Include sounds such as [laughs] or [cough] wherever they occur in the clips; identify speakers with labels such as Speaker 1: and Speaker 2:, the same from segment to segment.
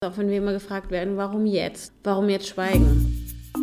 Speaker 1: Auch wenn wir immer gefragt werden, warum jetzt? Warum jetzt schweigen?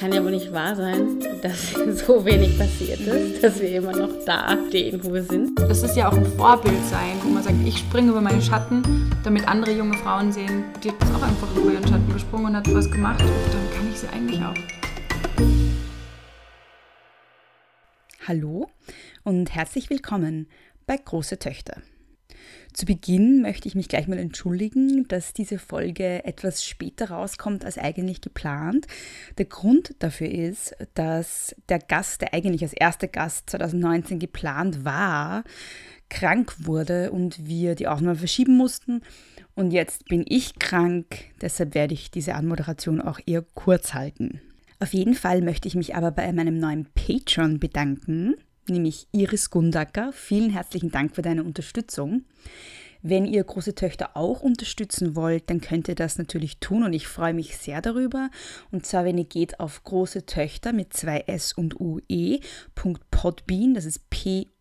Speaker 1: Das kann ja wohl nicht wahr sein, dass [laughs] so wenig passiert ist, dass wir immer noch da stehen, wo wir sind.
Speaker 2: Das ist ja auch ein Vorbild sein, wo man sagt, ich springe über meinen Schatten, damit andere junge Frauen sehen, die hat auch einfach über ihren Schatten gesprungen und hat was gemacht. Und dann kann ich sie eigentlich auch.
Speaker 3: Hallo und herzlich willkommen bei Große Töchter. Zu Beginn möchte ich mich gleich mal entschuldigen, dass diese Folge etwas später rauskommt als eigentlich geplant. Der Grund dafür ist, dass der Gast, der eigentlich als erster Gast 2019 geplant war, krank wurde und wir die Aufnahme verschieben mussten. Und jetzt bin ich krank, deshalb werde ich diese Anmoderation auch eher kurz halten. Auf jeden Fall möchte ich mich aber bei meinem neuen Patreon bedanken nämlich Iris Gundacker. Vielen herzlichen Dank für deine Unterstützung. Wenn ihr große Töchter auch unterstützen wollt, dann könnt ihr das natürlich tun und ich freue mich sehr darüber. Und zwar, wenn ihr geht auf große Töchter mit zwei S und UE.podbean, das ist P-O-D-B-I-A-N.com.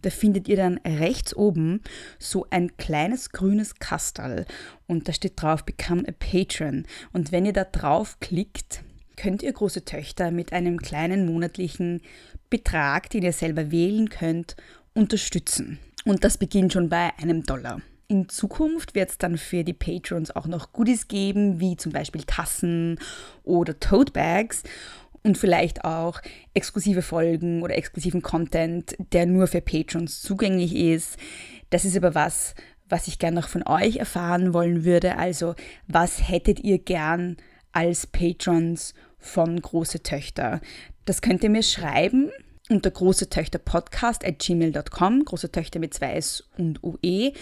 Speaker 3: Da findet ihr dann rechts oben so ein kleines grünes Kastal und da steht drauf Become a Patron. Und wenn ihr da drauf klickt, könnt ihr große Töchter mit einem kleinen monatlichen Betrag, den ihr selber wählen könnt, unterstützen. Und das beginnt schon bei einem Dollar. In Zukunft wird es dann für die Patrons auch noch Goodies geben, wie zum Beispiel Tassen oder Tote Bags und vielleicht auch exklusive Folgen oder exklusiven Content, der nur für Patrons zugänglich ist. Das ist aber was, was ich gern noch von euch erfahren wollen würde. Also, was hättet ihr gern als Patrons von Große Töchter. Das könnt ihr mir schreiben unter große Töchter Podcast at gmail.com, große Töchter mit zwei S und UE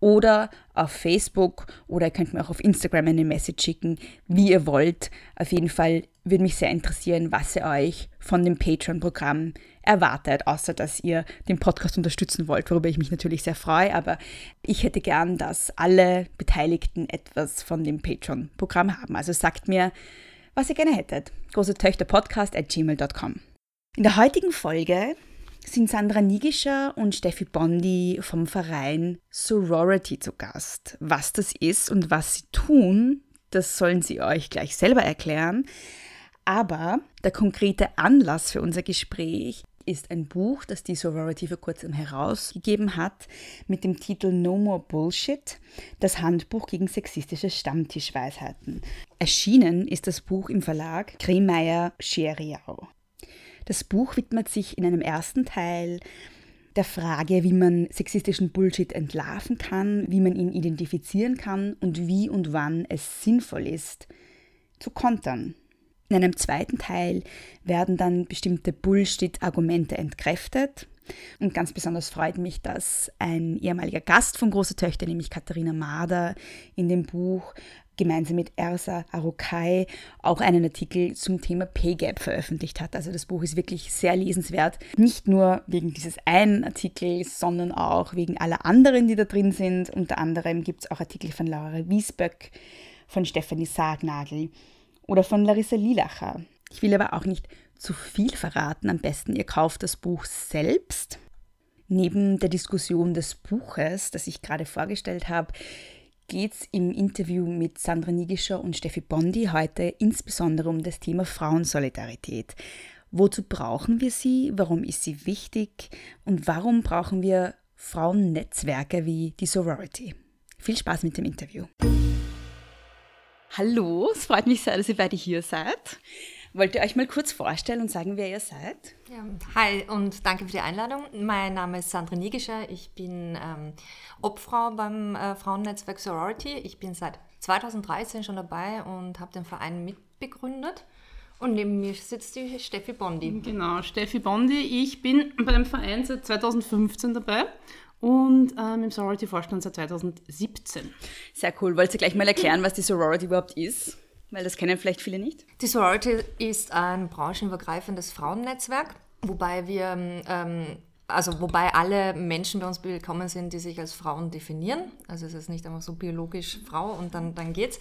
Speaker 3: oder auf Facebook oder ihr könnt mir auch auf Instagram eine Message schicken, wie ihr wollt. Auf jeden Fall würde mich sehr interessieren, was ihr euch von dem Patreon-Programm erwartet, außer dass ihr den Podcast unterstützen wollt, worüber ich mich natürlich sehr freue. Aber ich hätte gern, dass alle Beteiligten etwas von dem Patreon-Programm haben. Also sagt mir, was ihr gerne hättet. Große Töchter Podcast at gmail.com. In der heutigen Folge sind Sandra Nigischer und Steffi Bondi vom Verein Sorority zu Gast. Was das ist und was sie tun, das sollen sie euch gleich selber erklären. Aber der konkrete Anlass für unser Gespräch ist ein Buch, das die Sorority vor kurzem herausgegeben hat, mit dem Titel No More Bullshit, das Handbuch gegen sexistische Stammtischweisheiten. Erschienen ist das Buch im Verlag Kremeyer Scheriau. Das Buch widmet sich in einem ersten Teil der Frage, wie man sexistischen Bullshit entlarven kann, wie man ihn identifizieren kann und wie und wann es sinnvoll ist, zu kontern. In einem zweiten Teil werden dann bestimmte Bullshit-Argumente entkräftet. Und ganz besonders freut mich, dass ein ehemaliger Gast von Große Töchter, nämlich Katharina Mader, in dem Buch gemeinsam mit Ersa Arokai auch einen Artikel zum Thema Pay Gap veröffentlicht hat. Also das Buch ist wirklich sehr lesenswert. Nicht nur wegen dieses einen Artikels, sondern auch wegen aller anderen, die da drin sind. Unter anderem gibt es auch Artikel von Laura Wiesböck, von Stefanie Sargnagel oder von Larissa Lilacher. Ich will aber auch nicht zu viel verraten. Am besten ihr kauft das Buch selbst. Neben der Diskussion des Buches, das ich gerade vorgestellt habe, geht es im Interview mit Sandra Nigischer und Steffi Bondi heute insbesondere um das Thema Frauensolidarität. Wozu brauchen wir sie? Warum ist sie wichtig? Und warum brauchen wir Frauennetzwerke wie die Sorority? Viel Spaß mit dem Interview. Hallo, es freut mich sehr, dass ihr beide hier seid. Wollt ihr euch mal kurz vorstellen und sagen, wer ihr seid?
Speaker 4: Ja, hi und danke für die Einladung. Mein Name ist Sandra Niegischer. Ich bin ähm, Obfrau beim äh, Frauennetzwerk Sorority. Ich bin seit 2013 schon dabei und habe den Verein mitbegründet. Und neben mir sitzt die Steffi Bondi.
Speaker 2: Genau, Steffi Bondi. Ich bin bei dem Verein seit 2015 dabei
Speaker 5: und ähm, im Sorority-Vorstand seit 2017.
Speaker 3: Sehr cool. Wollt ihr gleich mal erklären, was die Sorority überhaupt ist? Weil das kennen vielleicht viele nicht.
Speaker 4: Die Sorority ist ein branchenübergreifendes Frauennetzwerk, wobei wir ähm, also wobei alle Menschen bei uns willkommen sind, die sich als Frauen definieren. Also es ist nicht einfach so biologisch Frau und dann, dann geht's.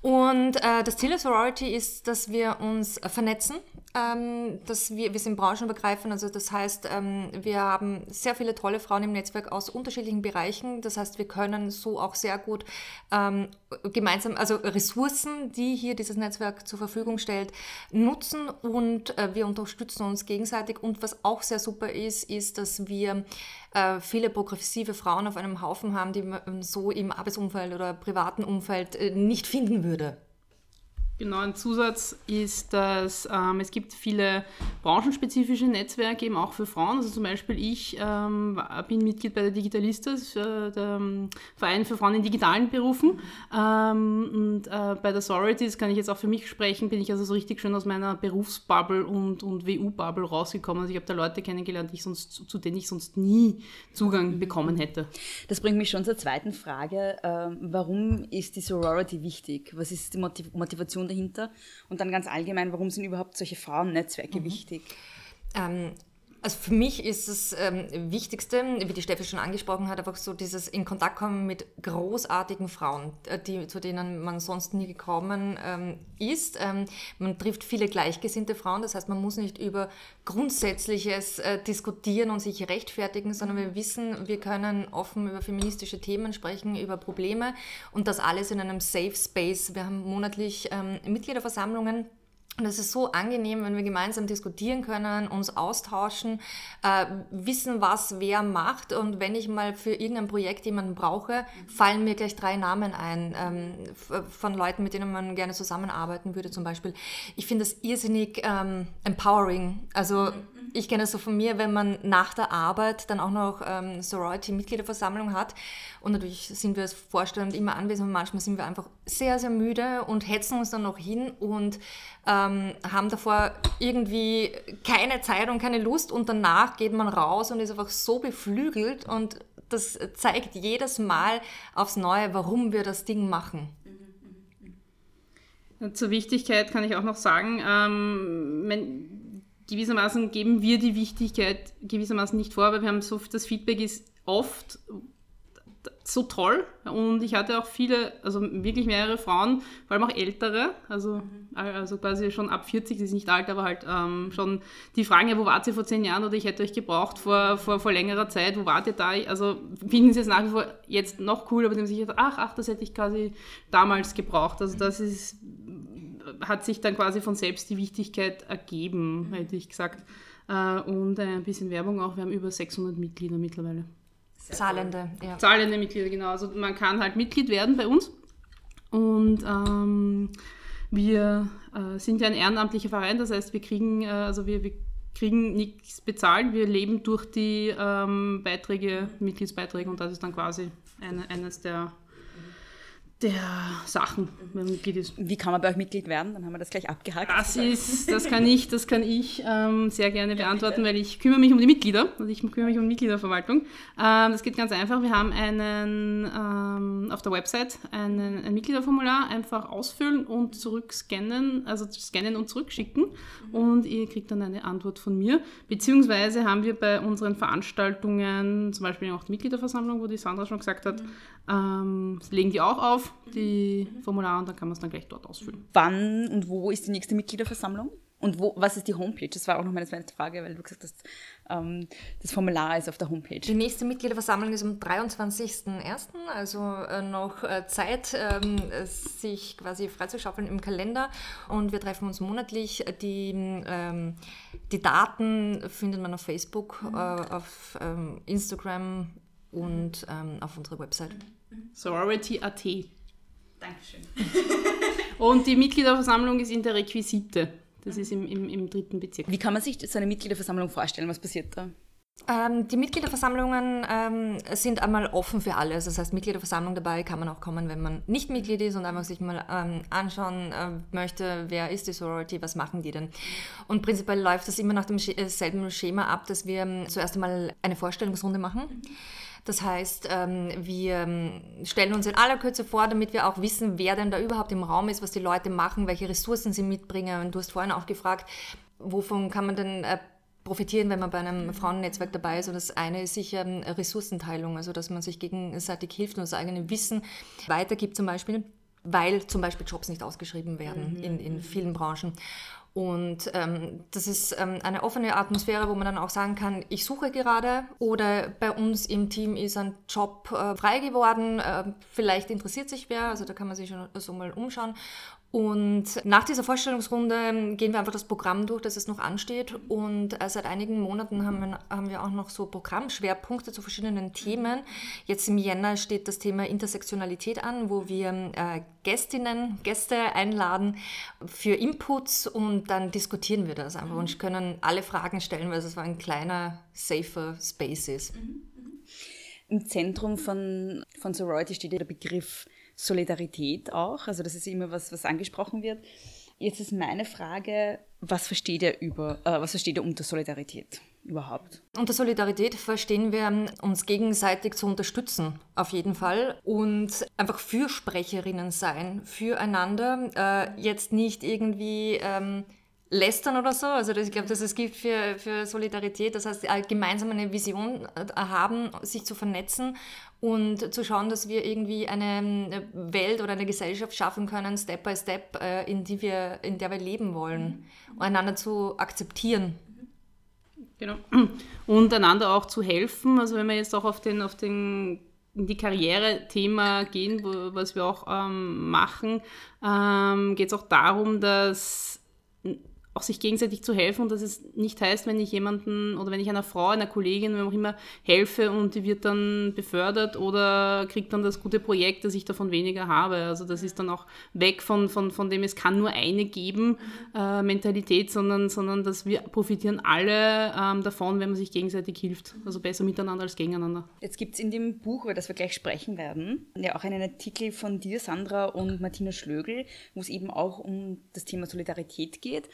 Speaker 4: Und äh, das Ziel der Sorority ist, dass wir uns vernetzen, ähm, dass wir, wir sind branchenübergreifend, also das heißt, ähm, wir haben sehr viele tolle Frauen im Netzwerk aus unterschiedlichen Bereichen. Das heißt, wir können so auch sehr gut ähm, gemeinsam, also Ressourcen, die hier dieses Netzwerk zur Verfügung stellt, nutzen und äh, wir unterstützen uns gegenseitig. Und was auch sehr super ist, ist, dass wir äh, viele progressive Frauen auf einem Haufen haben, die man so im Arbeitsumfeld oder privaten Umfeld äh, nicht finden würde.
Speaker 5: Genau, ein Zusatz ist, dass ähm, es gibt viele branchenspezifische Netzwerke eben auch für Frauen. Also zum Beispiel ich ähm, bin Mitglied bei der Digitalistas, äh, der ähm, Verein für Frauen in digitalen Berufen. Ähm, und äh, bei der Sororities kann ich jetzt auch für mich sprechen, bin ich also so richtig schön aus meiner Berufsbubble und, und WU-Bubble rausgekommen. Also ich habe da Leute kennengelernt, ich sonst, zu denen ich sonst nie Zugang bekommen hätte.
Speaker 3: Das bringt mich schon zur zweiten Frage. Ähm, warum ist die Sorority wichtig? Was ist die Motiv Motivation dahinter? Und dann ganz allgemein, warum sind überhaupt solche Frauennetzwerke mhm. wichtig?
Speaker 4: Ähm, also für mich ist das ähm, Wichtigste, wie die Steffi schon angesprochen hat, einfach so dieses in Kontakt kommen mit großartigen Frauen, äh, die, zu denen man sonst nie gekommen ähm, ist. Ähm, man trifft viele gleichgesinnte Frauen, das heißt, man muss nicht über Grundsätzliches äh, diskutieren und sich rechtfertigen, sondern wir wissen, wir können offen über feministische Themen sprechen, über Probleme und das alles in einem Safe Space. Wir haben monatlich ähm, Mitgliederversammlungen und es ist so angenehm, wenn wir gemeinsam diskutieren können, uns austauschen, äh, wissen, was wer macht. Und wenn ich mal für irgendein Projekt jemanden brauche, fallen mir gleich drei Namen ein ähm, von Leuten, mit denen man gerne zusammenarbeiten würde zum Beispiel. Ich finde das irrsinnig ähm, empowering. Also ich kenne es so von mir, wenn man nach der Arbeit dann auch noch ähm, Sorority-Mitgliederversammlung hat und natürlich sind wir als Vorstand immer anwesend manchmal sind wir einfach sehr, sehr müde und hetzen uns dann noch hin und ähm, haben davor irgendwie keine Zeit und keine Lust und danach geht man raus und ist einfach so beflügelt und das zeigt jedes Mal aufs Neue, warum wir das Ding machen.
Speaker 5: Zur Wichtigkeit kann ich auch noch sagen, ähm, gewissermaßen geben wir die Wichtigkeit gewissermaßen nicht vor, weil wir haben so, das Feedback ist oft so toll und ich hatte auch viele, also wirklich mehrere Frauen, vor allem auch ältere, also, also quasi schon ab 40, sie ist nicht alt, aber halt ähm, schon die fragen, ja, wo wart ihr vor zehn Jahren oder ich hätte euch gebraucht vor, vor, vor längerer Zeit, wo wart ihr da? Also finden sie es nach wie vor jetzt noch cool, aber haben sich ach, ach, das hätte ich quasi damals gebraucht. Also das ist hat sich dann quasi von selbst die Wichtigkeit ergeben, hätte ich gesagt. Äh, und ein bisschen Werbung auch. Wir haben über 600 Mitglieder mittlerweile.
Speaker 4: Zahlende,
Speaker 5: ja. Zahlende Mitglieder, genau. Also man kann halt Mitglied werden bei uns. Und ähm, wir äh, sind ja ein ehrenamtlicher Verein, das heißt, wir kriegen, äh, also wir, wir kriegen nichts bezahlt, wir leben durch die ähm, Beiträge, Mitgliedsbeiträge und das ist dann quasi eine, eines der der Sachen, wenn Mitglied ist.
Speaker 3: Wie kann man bei euch Mitglied werden? Dann haben wir das gleich abgehakt.
Speaker 5: Das ist, das kann ich, das kann ich ähm, sehr gerne beantworten, weil ich kümmere mich um die Mitglieder. Also ich kümmere mich um die Mitgliederverwaltung. Ähm, das geht ganz einfach. Wir haben einen ähm, auf der Website einen, ein Mitgliederformular einfach ausfüllen und zurückscannen, also scannen und zurückschicken und ihr kriegt dann eine Antwort von mir. Beziehungsweise haben wir bei unseren Veranstaltungen, zum Beispiel auch die Mitgliederversammlung, wo die Sandra schon gesagt hat, ähm, legen die auch auf, die Formulare, und dann kann man es dann gleich dort ausfüllen.
Speaker 3: Wann und wo ist die nächste Mitgliederversammlung? Und wo, was ist die Homepage? Das war auch noch meine zweite Frage, weil du gesagt hast, ähm, das Formular ist auf der Homepage.
Speaker 4: Die nächste Mitgliederversammlung ist am 23.01., also äh, noch äh, Zeit, ähm, sich quasi freizuschaufeln im Kalender. Und wir treffen uns monatlich. Die, ähm, die Daten findet man auf Facebook, mhm. äh, auf ähm, Instagram und ähm, auf unserer Website.
Speaker 5: Sorority.at. Dankeschön. [laughs] Und die Mitgliederversammlung ist in der Requisite. Das ist im, im, im dritten Bezirk.
Speaker 3: Wie kann man sich so eine Mitgliederversammlung vorstellen? Was passiert da?
Speaker 4: Ähm, die Mitgliederversammlungen ähm, sind einmal offen für alle. Das heißt, Mitgliederversammlung dabei kann man auch kommen, wenn man nicht Mitglied ist und einfach sich mal ähm, anschauen äh, möchte, wer ist die Sorority, was machen die denn. Und prinzipiell läuft das immer nach demselben Schema ab, dass wir ähm, zuerst einmal eine Vorstellungsrunde machen. Das heißt, ähm, wir ähm, stellen uns in aller Kürze vor, damit wir auch wissen, wer denn da überhaupt im Raum ist, was die Leute machen, welche Ressourcen sie mitbringen. Und du hast vorhin auch gefragt, wovon kann man denn äh, profitieren, wenn man bei einem Frauennetzwerk dabei ist. Und das eine ist sicher Ressourcenteilung, also dass man sich gegenseitig hilft und das eigene Wissen weitergibt zum Beispiel, weil zum Beispiel Jobs nicht ausgeschrieben werden mhm. in, in vielen Branchen. Und ähm, das ist ähm, eine offene Atmosphäre, wo man dann auch sagen kann, ich suche gerade oder bei uns im Team ist ein Job äh, frei geworden, äh, vielleicht interessiert sich wer, also da kann man sich schon so mal umschauen. Und nach dieser Vorstellungsrunde gehen wir einfach das Programm durch, das es noch ansteht. Und äh, seit einigen Monaten haben wir, haben wir auch noch so Programmschwerpunkte zu verschiedenen Themen. Jetzt im Jänner steht das Thema Intersektionalität an, wo wir äh, Gästinnen, Gäste einladen für Inputs und dann diskutieren wir das einfach und können alle Fragen stellen, weil es so ein kleiner, safer Space ist.
Speaker 3: Im Zentrum von, von Sorority steht der Begriff Solidarität auch. Also das ist immer was, was angesprochen wird. Jetzt ist meine Frage, was versteht ihr über, äh, was versteht ihr unter Solidarität überhaupt?
Speaker 4: Unter Solidarität verstehen wir, uns gegenseitig zu unterstützen, auf jeden Fall. Und einfach Fürsprecherinnen sein, füreinander. Äh, jetzt nicht irgendwie ähm, lästern oder so. Also das, ich glaube, dass es gibt für, für Solidarität, das heißt, gemeinsam eine Vision äh, haben, sich zu vernetzen und zu schauen, dass wir irgendwie eine Welt oder eine Gesellschaft schaffen können, Step by Step, äh, in, die wir, in der wir leben wollen, mhm. einander zu akzeptieren.
Speaker 5: Genau. Und einander auch zu helfen. Also wenn wir jetzt auch auf den, auf den in die Karriere-Thema gehen, wo, was wir auch ähm, machen, ähm, geht es auch darum, dass auch sich gegenseitig zu helfen und dass es nicht heißt, wenn ich jemanden oder wenn ich einer Frau, einer Kollegin, wenn auch immer helfe und die wird dann befördert oder kriegt dann das gute Projekt, dass ich davon weniger habe. Also das ist dann auch weg von, von, von dem, es kann nur eine geben, äh, Mentalität, sondern, sondern dass wir profitieren alle ähm, davon, wenn man sich gegenseitig hilft. Also besser miteinander als gegeneinander.
Speaker 3: Jetzt gibt es in dem Buch, über das wir gleich sprechen werden, ja auch einen Artikel von dir, Sandra und Martina Schlögl, wo es eben auch um das Thema Solidarität geht.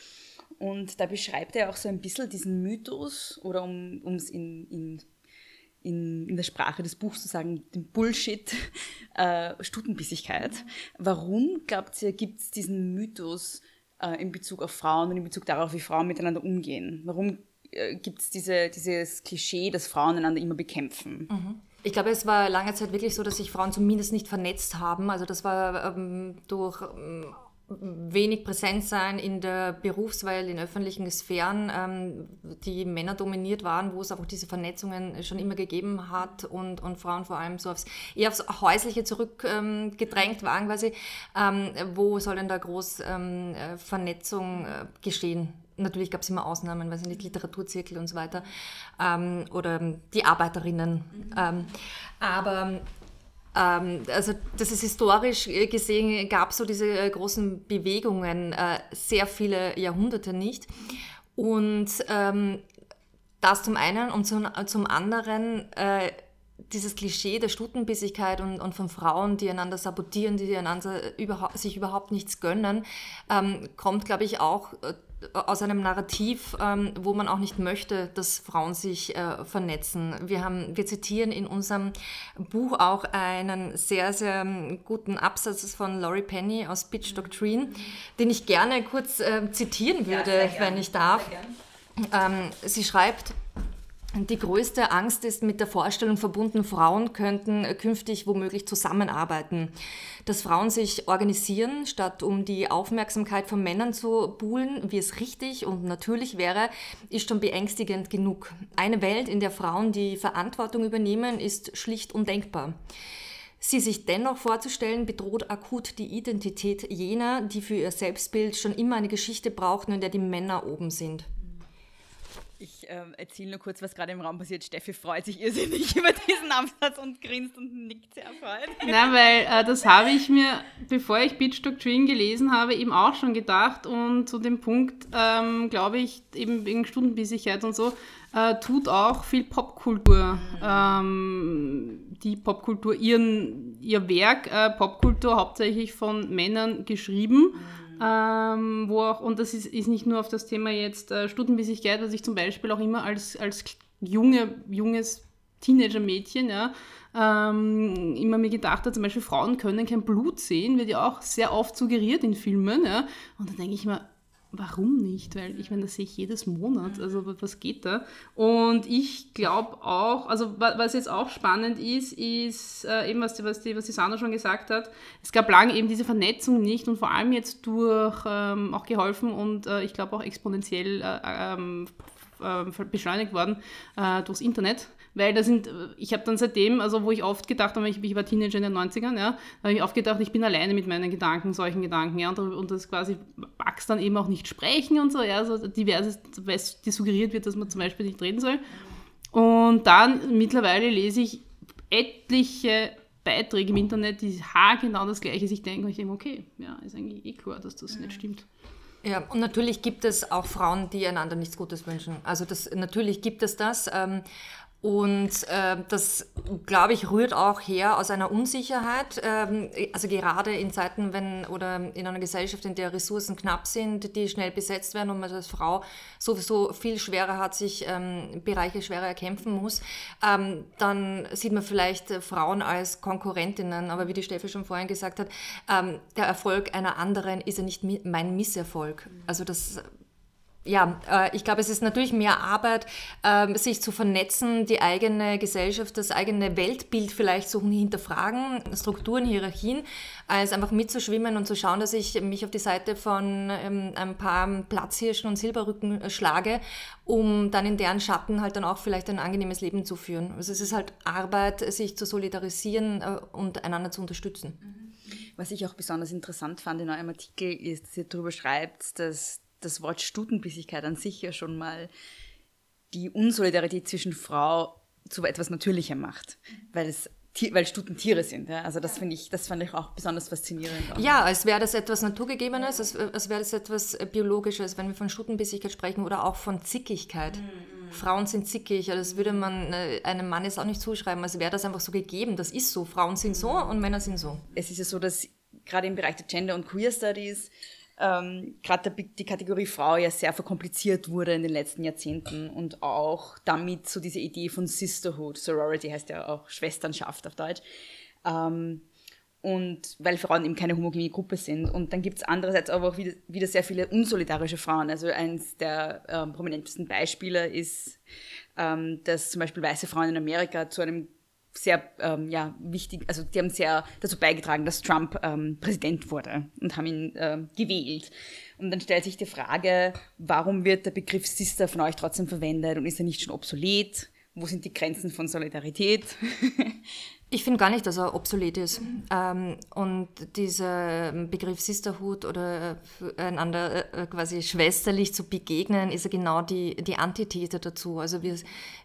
Speaker 3: Und da beschreibt er auch so ein bisschen diesen Mythos, oder um es in, in, in, in der Sprache des Buchs zu sagen, den Bullshit, [laughs] äh, Stutenbissigkeit. Warum, glaubt ihr, gibt es diesen Mythos äh, in Bezug auf Frauen und in Bezug darauf, wie Frauen miteinander umgehen? Warum äh, gibt es diese, dieses Klischee, dass Frauen einander immer bekämpfen?
Speaker 4: Mhm. Ich glaube, es war lange Zeit wirklich so, dass sich Frauen zumindest nicht vernetzt haben. Also das war ähm, durch ähm, wenig präsent sein in der Berufswelt, in öffentlichen Sphären, ähm, die Männer dominiert waren, wo es auch diese Vernetzungen schon immer gegeben hat und, und Frauen vor allem so aufs, eher aufs Häusliche zurückgedrängt ähm, waren quasi. Ähm, wo soll denn da groß ähm, äh, Vernetzung äh, geschehen? Natürlich gab es immer Ausnahmen, weiß nicht, Literaturzirkel und so weiter ähm, oder die Arbeiterinnen. Mhm. aber ähm, also das ist historisch gesehen, gab so diese äh, großen Bewegungen äh, sehr viele Jahrhunderte nicht. Und ähm, das zum einen und zum, anderen äh, dieses Klischee der Stutenbissigkeit und, und von Frauen, die einander sabotieren, die einander überhaupt, sich überhaupt nichts gönnen, ähm, kommt, glaube ich, auch äh, aus einem Narrativ, ähm, wo man auch nicht möchte, dass Frauen sich äh, vernetzen. Wir, haben, wir zitieren in unserem Buch auch einen sehr, sehr ähm, guten Absatz von Laurie Penny aus Pitch Doctrine, den ich gerne kurz äh, zitieren würde, ja, wenn ich darf. Ähm, sie schreibt, die größte Angst ist mit der Vorstellung verbunden, Frauen könnten künftig womöglich zusammenarbeiten. Dass Frauen sich organisieren, statt um die Aufmerksamkeit von Männern zu buhlen, wie es richtig und natürlich wäre, ist schon beängstigend genug. Eine Welt, in der Frauen die Verantwortung übernehmen, ist schlicht undenkbar. Sie sich dennoch vorzustellen, bedroht akut die Identität jener, die für ihr Selbstbild schon immer eine Geschichte brauchten, in der die Männer oben sind.
Speaker 3: Ich ähm, erzähle nur kurz, was gerade im Raum passiert. Steffi freut sich irrsinnig [laughs] über diesen Absatz und grinst und nickt sehr erfreut.
Speaker 5: Nein, weil äh, das habe ich mir, bevor ich Bitch Doctrine gelesen habe, eben auch schon gedacht. Und zu dem Punkt, ähm, glaube ich, eben wegen Stundenbissigkeit und so, äh, tut auch viel Popkultur. Ähm, die Popkultur, ihren, ihr Werk, äh, Popkultur hauptsächlich von Männern geschrieben. Mhm ähm, wo auch, und das ist, ist nicht nur auf das Thema jetzt äh, Stutenbissigkeit, was ich zum Beispiel auch immer als, als junge, junges Teenager-Mädchen, ja, ähm, immer mir gedacht habe, zum Beispiel Frauen können kein Blut sehen, wird ja auch sehr oft suggeriert in Filmen. Ja? Und dann denke ich mir, warum nicht? Weil ich meine, das sehe ich jedes Monat. Also was geht da? Und ich glaube auch, also was jetzt auch spannend ist, ist äh, eben, was die, was, die, was die Sandra schon gesagt hat, es gab lange eben diese Vernetzung nicht und vor allem jetzt durch ähm, auch geholfen und äh, ich glaube auch exponentiell äh, ähm, äh, beschleunigt worden äh, durchs Internet. Weil da sind, ich habe dann seitdem, also wo ich oft gedacht habe, ich, ich war Teenager in den 90ern, ja, da habe ich oft gedacht, ich bin alleine mit meinen Gedanken, solchen Gedanken, ja, und, und das quasi magst dann eben auch nicht sprechen und so, ja, also diverses, dir suggeriert wird, dass man zum Beispiel nicht reden soll. Und dann mittlerweile lese ich etliche Beiträge im Internet, die genau das Gleiche sich denken, und ich denke, okay, ja, ist eigentlich eh klar, dass das nicht stimmt.
Speaker 4: Ja, und natürlich gibt es auch Frauen, die einander nichts Gutes wünschen. Also das, natürlich gibt es das. Ähm, und äh, das, glaube ich, rührt auch her aus einer Unsicherheit. Ähm, also gerade in Zeiten, wenn oder in einer Gesellschaft, in der Ressourcen knapp sind, die schnell besetzt werden und man als Frau sowieso viel schwerer hat, sich ähm, Bereiche schwerer erkämpfen muss, ähm, dann sieht man vielleicht Frauen als Konkurrentinnen. Aber wie die Steffi schon vorhin gesagt hat, ähm, der Erfolg einer anderen ist ja nicht mein Misserfolg. Also das ja, äh, ich glaube, es ist natürlich mehr Arbeit, äh, sich zu vernetzen, die eigene Gesellschaft, das eigene Weltbild vielleicht zu hinterfragen, Strukturen, Hierarchien, als einfach mitzuschwimmen und zu schauen, dass ich mich auf die Seite von ähm, ein paar Platzhirschen und Silberrücken äh, schlage, um dann in deren Schatten halt dann auch vielleicht ein angenehmes Leben zu führen. Also es ist halt Arbeit, sich zu solidarisieren äh, und einander zu unterstützen.
Speaker 3: Was ich auch besonders interessant fand in eurem Artikel ist, dass ihr darüber schreibt, dass das Wort Stutenbissigkeit an sich ja schon mal die Unsolidarität zwischen Frau zu etwas Natürlichem macht, weil es weil Stuten Tiere sind. Ja? Also das finde ich, das fand ich auch besonders faszinierend.
Speaker 4: Ja, als wäre das etwas Naturgegebenes, als, als wäre das etwas Biologisches, wenn wir von Stutenbissigkeit sprechen oder auch von Zickigkeit. Mhm. Frauen sind zickig, das würde man äh, einem Mann jetzt auch nicht zuschreiben, als wäre das einfach so gegeben. Das ist so. Frauen sind so und Männer sind so.
Speaker 3: Es ist ja so, dass gerade im Bereich der Gender- und Queer Studies ähm, gerade die Kategorie Frau ja sehr verkompliziert wurde in den letzten Jahrzehnten und auch damit so diese Idee von Sisterhood, Sorority heißt ja auch Schwesternschaft auf Deutsch, ähm, und weil Frauen eben keine homogene Gruppe sind. Und dann gibt es andererseits aber auch wieder, wieder, sehr viele unsolidarische Frauen. Also eines der ähm, prominentesten Beispiele ist, ähm, dass zum Beispiel weiße Frauen in Amerika zu einem sehr ähm, ja, wichtig, also die haben sehr dazu beigetragen, dass Trump ähm, Präsident wurde und haben ihn ähm, gewählt. Und dann stellt sich die Frage, warum wird der Begriff Sister von euch trotzdem verwendet und ist er nicht schon obsolet? Wo sind die Grenzen von Solidarität? [laughs]
Speaker 4: Ich finde gar nicht, dass er obsolet ist. Ähm, und dieser Begriff Sisterhood oder äh, einander äh, quasi schwesterlich zu begegnen, ist ja genau die, die Antithese dazu. Also wir,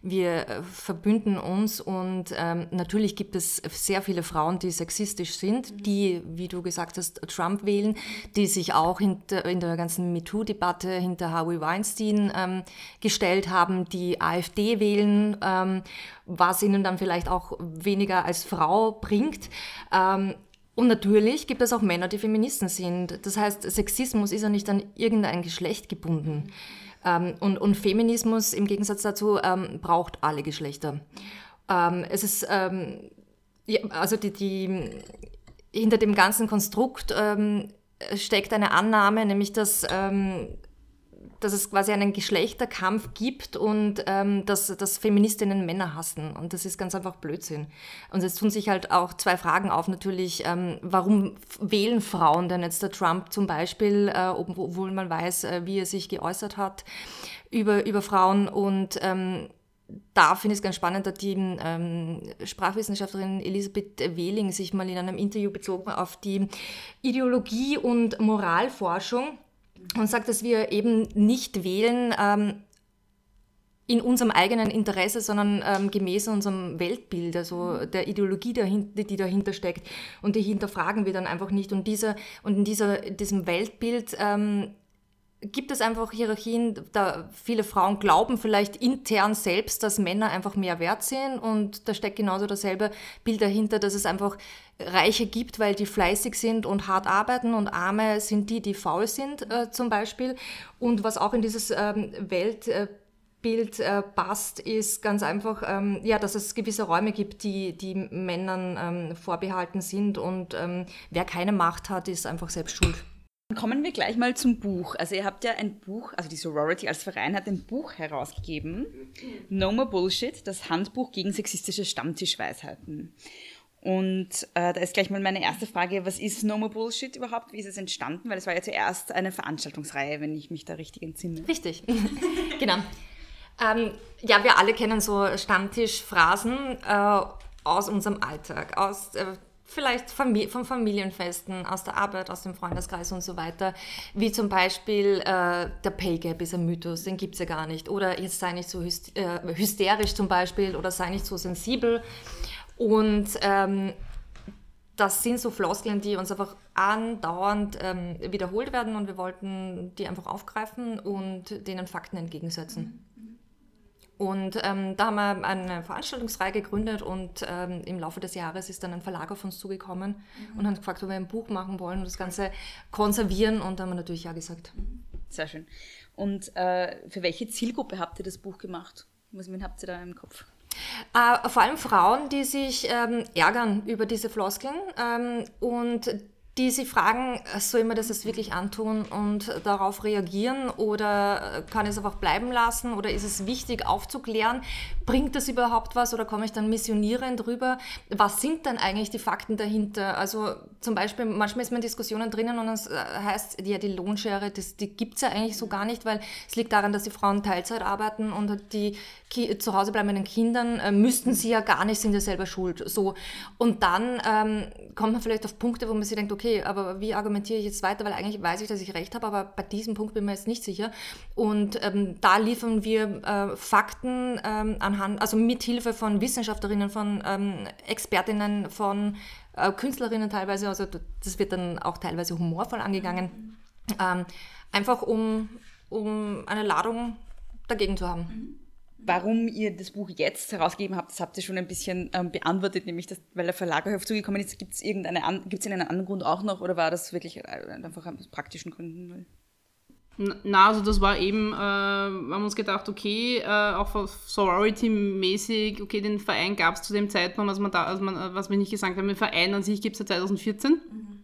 Speaker 4: wir verbünden uns und ähm, natürlich gibt es sehr viele Frauen, die sexistisch sind, die, wie du gesagt hast, Trump wählen, die sich auch hinter, in der ganzen MeToo-Debatte hinter Harvey Weinstein ähm, gestellt haben, die AfD wählen ähm, was ihnen dann vielleicht auch weniger als Frau bringt. Ähm, und natürlich gibt es auch Männer, die Feministen sind. Das heißt, Sexismus ist ja nicht an irgendein Geschlecht gebunden. Ähm, und, und, Feminismus im Gegensatz dazu ähm, braucht alle Geschlechter. Ähm, es ist, ähm, ja, also die, die, hinter dem ganzen Konstrukt ähm, steckt eine Annahme, nämlich dass dass es quasi einen Geschlechterkampf gibt und ähm, dass, dass Feministinnen Männer hassen. Und das ist ganz einfach Blödsinn. Und es tun sich halt auch zwei Fragen auf. Natürlich, ähm, warum wählen Frauen denn jetzt der Trump zum Beispiel, äh, obwohl man weiß, äh, wie er sich geäußert hat über, über Frauen. Und ähm, da finde ich es ganz spannend, dass die ähm, Sprachwissenschaftlerin Elisabeth Wehling sich mal in einem Interview bezogen auf die Ideologie- und Moralforschung und sagt, dass wir eben nicht wählen ähm, in unserem eigenen Interesse, sondern ähm, gemäß unserem Weltbild, also der Ideologie, dahinter, die dahinter steckt. Und die hinterfragen wir dann einfach nicht. Und, dieser, und in dieser, diesem Weltbild ähm, gibt es einfach Hierarchien, da viele Frauen glauben vielleicht intern selbst, dass Männer einfach mehr wert sind und da steckt genauso dasselbe Bild dahinter, dass es einfach Reiche gibt, weil die fleißig sind und hart arbeiten und Arme sind die, die faul sind äh, zum Beispiel. Und was auch in dieses ähm, Weltbild Weltbild äh, passt, ist ganz einfach, ähm, ja, dass es gewisse Räume gibt, die, die Männern ähm, vorbehalten sind und ähm, wer keine Macht hat, ist einfach selbst schuld.
Speaker 3: Kommen wir gleich mal zum Buch. Also ihr habt ja ein Buch, also die Sorority als Verein hat ein Buch herausgegeben, No More Bullshit, das Handbuch gegen sexistische Stammtischweisheiten. Und äh, da ist gleich mal meine erste Frage, was ist No More Bullshit überhaupt? Wie ist es entstanden? Weil es war ja zuerst eine Veranstaltungsreihe, wenn ich mich da richtig entsinne.
Speaker 4: Richtig, [laughs] genau. Ähm, ja, wir alle kennen so Stammtischphrasen äh, aus unserem Alltag, aus äh, vielleicht von Familienfesten, aus der Arbeit, aus dem Freundeskreis und so weiter. Wie zum Beispiel äh, der Pay Gap ist ein Mythos, den gibt es ja gar nicht. Oder jetzt sei nicht so äh, hysterisch zum Beispiel oder sei nicht so sensibel. Und ähm, das sind so Floskeln, die uns einfach andauernd ähm, wiederholt werden und wir wollten die einfach aufgreifen und denen Fakten entgegensetzen. Und ähm, da haben wir eine Veranstaltungsreihe gegründet und ähm, im Laufe des Jahres ist dann ein Verlag auf uns zugekommen mhm. und hat gefragt, ob wir ein Buch machen wollen und das Ganze konservieren und da haben wir natürlich ja gesagt.
Speaker 3: Sehr schön. Und äh, für welche Zielgruppe habt ihr das Buch gemacht? Was habt ihr da im Kopf?
Speaker 4: Äh, vor allem Frauen, die sich ähm, ärgern über diese Floskeln ähm, und die sich fragen, soll man das jetzt wirklich antun und darauf reagieren oder kann ich es einfach bleiben lassen oder ist es wichtig aufzuklären, bringt das überhaupt was oder komme ich dann missionierend drüber? Was sind dann eigentlich die Fakten dahinter? Also zum Beispiel, manchmal ist man in Diskussionen drinnen und es äh, heißt, ja, die Lohnschere, das, die gibt es ja eigentlich so gar nicht, weil es liegt daran, dass die Frauen Teilzeit arbeiten und die Ki zu Hause bleibenden Kindern äh, müssten sie ja gar nicht, sind ja selber schuld. So. Und dann ähm, kommt man vielleicht auf Punkte, wo man sich denkt, okay, okay, aber wie argumentiere ich jetzt weiter? Weil eigentlich weiß ich, dass ich recht habe, aber bei diesem Punkt bin ich mir jetzt nicht sicher. Und ähm, da liefern wir äh, Fakten ähm, anhand, also mit Hilfe von Wissenschaftlerinnen, von ähm, Expertinnen, von äh, Künstlerinnen teilweise, also das wird dann auch teilweise humorvoll angegangen, ähm, einfach um, um eine Ladung dagegen zu haben.
Speaker 3: Warum ihr das Buch jetzt herausgegeben habt, das habt ihr schon ein bisschen ähm, beantwortet, nämlich dass, weil der Verlag euch zugekommen ist. Gibt es irgendeine gibt es einen anderen Grund auch noch oder war das wirklich äh, einfach aus praktischen Gründen?
Speaker 5: Na, also das war eben, äh, wir haben uns gedacht, okay, äh, auch Sorority-mäßig, okay, den Verein gab es zu dem Zeitpunkt, was, man da, also man, was wir nicht gesagt haben, den Verein an sich gibt es seit 2014. Mhm.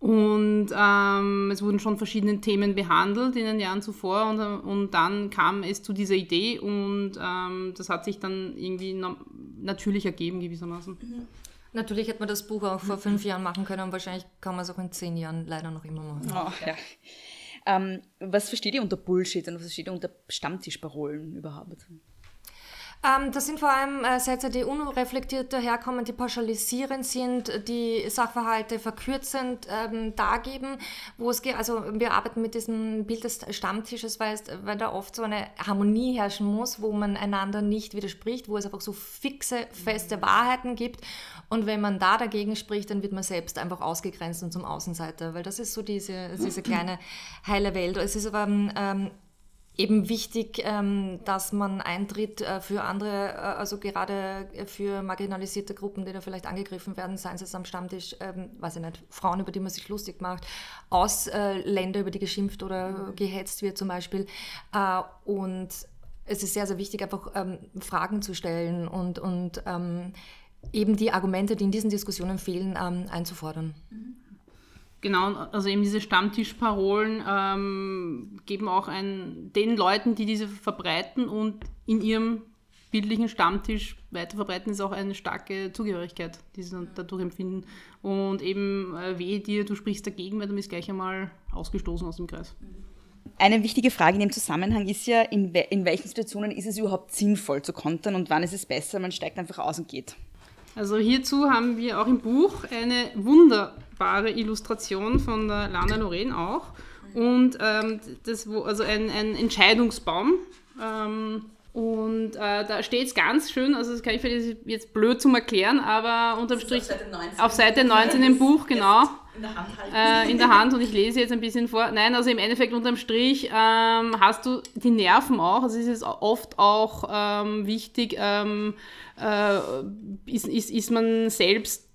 Speaker 5: Und ähm, es wurden schon verschiedene Themen behandelt in den Jahren zuvor und, und dann kam es zu dieser Idee und ähm, das hat sich dann irgendwie natürlich ergeben gewissermaßen. Mhm.
Speaker 4: Natürlich hätte man das Buch auch vor fünf Jahren machen können und wahrscheinlich kann man es auch in zehn Jahren leider noch immer machen.
Speaker 3: Oh, ja. ähm, was versteht ihr unter Bullshit und was versteht ihr unter Stammtischparolen überhaupt?
Speaker 4: Ähm, das sind vor allem äh, Sätze, die unreflektiert daherkommen, die pauschalisierend sind, die Sachverhalte verkürzend ähm, dargeben, wo es geht. Also wir arbeiten mit diesem Bild des Stammtisches, weil, es, weil da oft so eine Harmonie herrschen muss, wo man einander nicht widerspricht, wo es einfach so fixe, feste Wahrheiten gibt. Und wenn man da dagegen spricht, dann wird man selbst einfach ausgegrenzt und zum Außenseiter, weil das ist so diese, diese [clears throat] kleine heile Welt. Es ist aber ähm, eben wichtig, ähm, dass man eintritt äh, für andere, äh, also gerade für marginalisierte Gruppen, die da vielleicht angegriffen werden, seien es am Stammtisch, ähm, weiß ich nicht, Frauen, über die man sich lustig macht, Ausländer, über die geschimpft oder gehetzt wird zum Beispiel. Äh, und es ist sehr, sehr wichtig, einfach ähm, Fragen zu stellen und, und eben die Argumente, die in diesen Diskussionen fehlen, einzufordern. Mhm.
Speaker 5: Genau, also eben diese Stammtischparolen ähm, geben auch ein, den Leuten, die diese verbreiten und in ihrem bildlichen Stammtisch weiterverbreiten, ist auch eine starke Zugehörigkeit, die sie dann dadurch empfinden. Und eben äh, wehe dir, du sprichst dagegen, weil du bist gleich einmal ausgestoßen aus dem Kreis.
Speaker 3: Eine wichtige Frage in dem Zusammenhang ist ja, in, we in welchen Situationen ist es überhaupt sinnvoll zu kontern und wann ist es besser, man steigt einfach aus und geht.
Speaker 5: Also hierzu haben wir auch im Buch eine wunderbare Illustration von der Lana Loren auch. Und ähm, das, also ein, ein Entscheidungsbaum. Ähm, und äh, da steht es ganz schön, also das kann ich vielleicht jetzt blöd zum Erklären, aber unterm Strich auf Seite 19, auf Seite 19 im Buch, genau. In der, Hand äh, in der Hand und ich lese jetzt ein bisschen vor. Nein, also im Endeffekt unterm Strich ähm, hast du die Nerven auch. Also es ist oft auch ähm, wichtig, ähm, äh, ist, ist, ist man selbst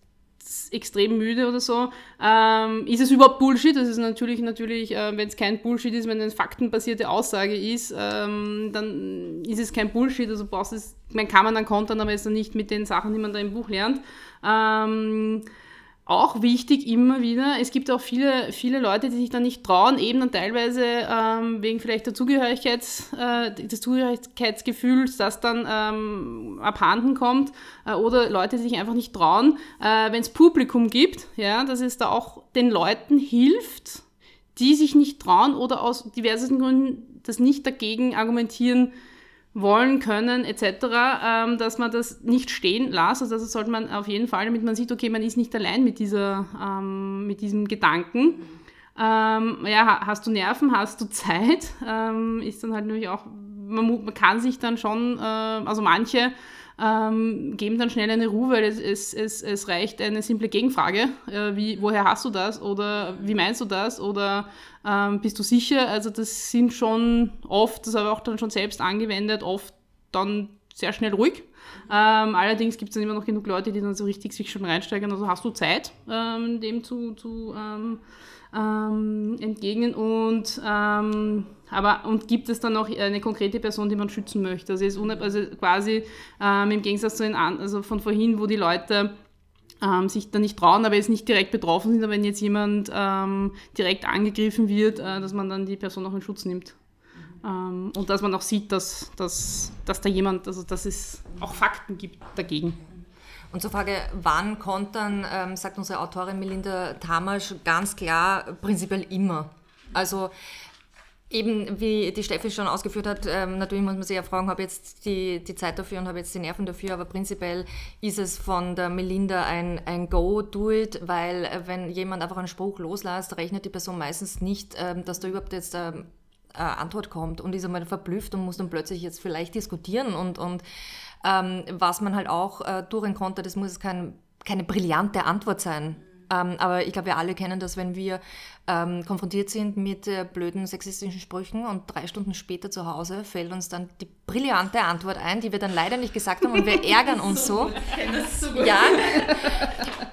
Speaker 5: extrem müde oder so. Ähm, ist es überhaupt Bullshit? Das ist natürlich, natürlich, äh, wenn es kein Bullshit ist, wenn es eine faktenbasierte Aussage ist, ähm, dann ist es kein Bullshit. Also brauchst es, man kann man dann kontern, aber ist dann nicht mit den Sachen, die man da im Buch lernt. Ähm, auch wichtig immer wieder, es gibt auch viele, viele Leute, die sich dann nicht trauen, eben dann teilweise ähm, wegen vielleicht der Zugehörigkeits, äh, des Zugehörigkeitsgefühls, das dann ähm, abhanden kommt, äh, oder Leute, die sich einfach nicht trauen, äh, wenn es Publikum gibt, ja, dass es da auch den Leuten hilft, die sich nicht trauen oder aus diversen Gründen das nicht dagegen argumentieren wollen können etc., ähm, dass man das nicht stehen lässt. Also das sollte man auf jeden Fall, damit man sieht, okay, man ist nicht allein mit, dieser, ähm, mit diesem Gedanken. Ähm, ja, hast du Nerven, hast du Zeit, ähm, ist dann halt natürlich auch, man, man kann sich dann schon, äh, also manche ähm, geben dann schnell eine Ruhe, weil es, es, es, es reicht eine simple Gegenfrage, äh, wie, woher hast du das oder wie meinst du das oder ähm, bist du sicher? Also das sind schon oft, das habe ich auch dann schon selbst angewendet, oft dann sehr schnell ruhig. Ähm, allerdings gibt es dann immer noch genug Leute, die dann so richtig sich schon reinsteigen. Also hast du Zeit, ähm, dem zu, zu ähm, ähm, entgegnen und ähm, aber und gibt es dann noch eine konkrete Person, die man schützen möchte? Also, ist also quasi ähm, im Gegensatz zu den also von vorhin, wo die Leute ähm, sich da nicht trauen, aber jetzt nicht direkt betroffen sind, aber wenn jetzt jemand ähm, direkt angegriffen wird, äh, dass man dann die Person auch in Schutz nimmt. Ähm, und dass man auch sieht, dass, dass, dass da jemand, also dass es auch Fakten gibt dagegen.
Speaker 4: Und zur Frage, wann kontern, ähm, sagt unsere Autorin Melinda Tamasch ganz klar, prinzipiell immer. Also eben, wie die Steffi schon ausgeführt hat, ähm, natürlich muss man sich ja fragen, habe jetzt die, die Zeit dafür und habe jetzt die Nerven dafür, aber prinzipiell ist es von der Melinda ein, ein Go, do it, weil äh, wenn jemand einfach einen Spruch loslässt, rechnet die Person meistens nicht, ähm, dass da überhaupt jetzt ähm, eine Antwort kommt und ist einmal verblüfft und muss dann plötzlich jetzt vielleicht diskutieren und, und ähm, was man halt auch äh, durchgehen konnte, das muss kein, keine brillante Antwort sein. Ähm, aber ich glaube, wir alle kennen das, wenn wir ähm, konfrontiert sind mit äh, blöden sexistischen Sprüchen und drei Stunden später zu Hause fällt uns dann die brillante Antwort ein, die wir dann leider nicht gesagt haben und wir [laughs] ärgern uns so. so. Ja.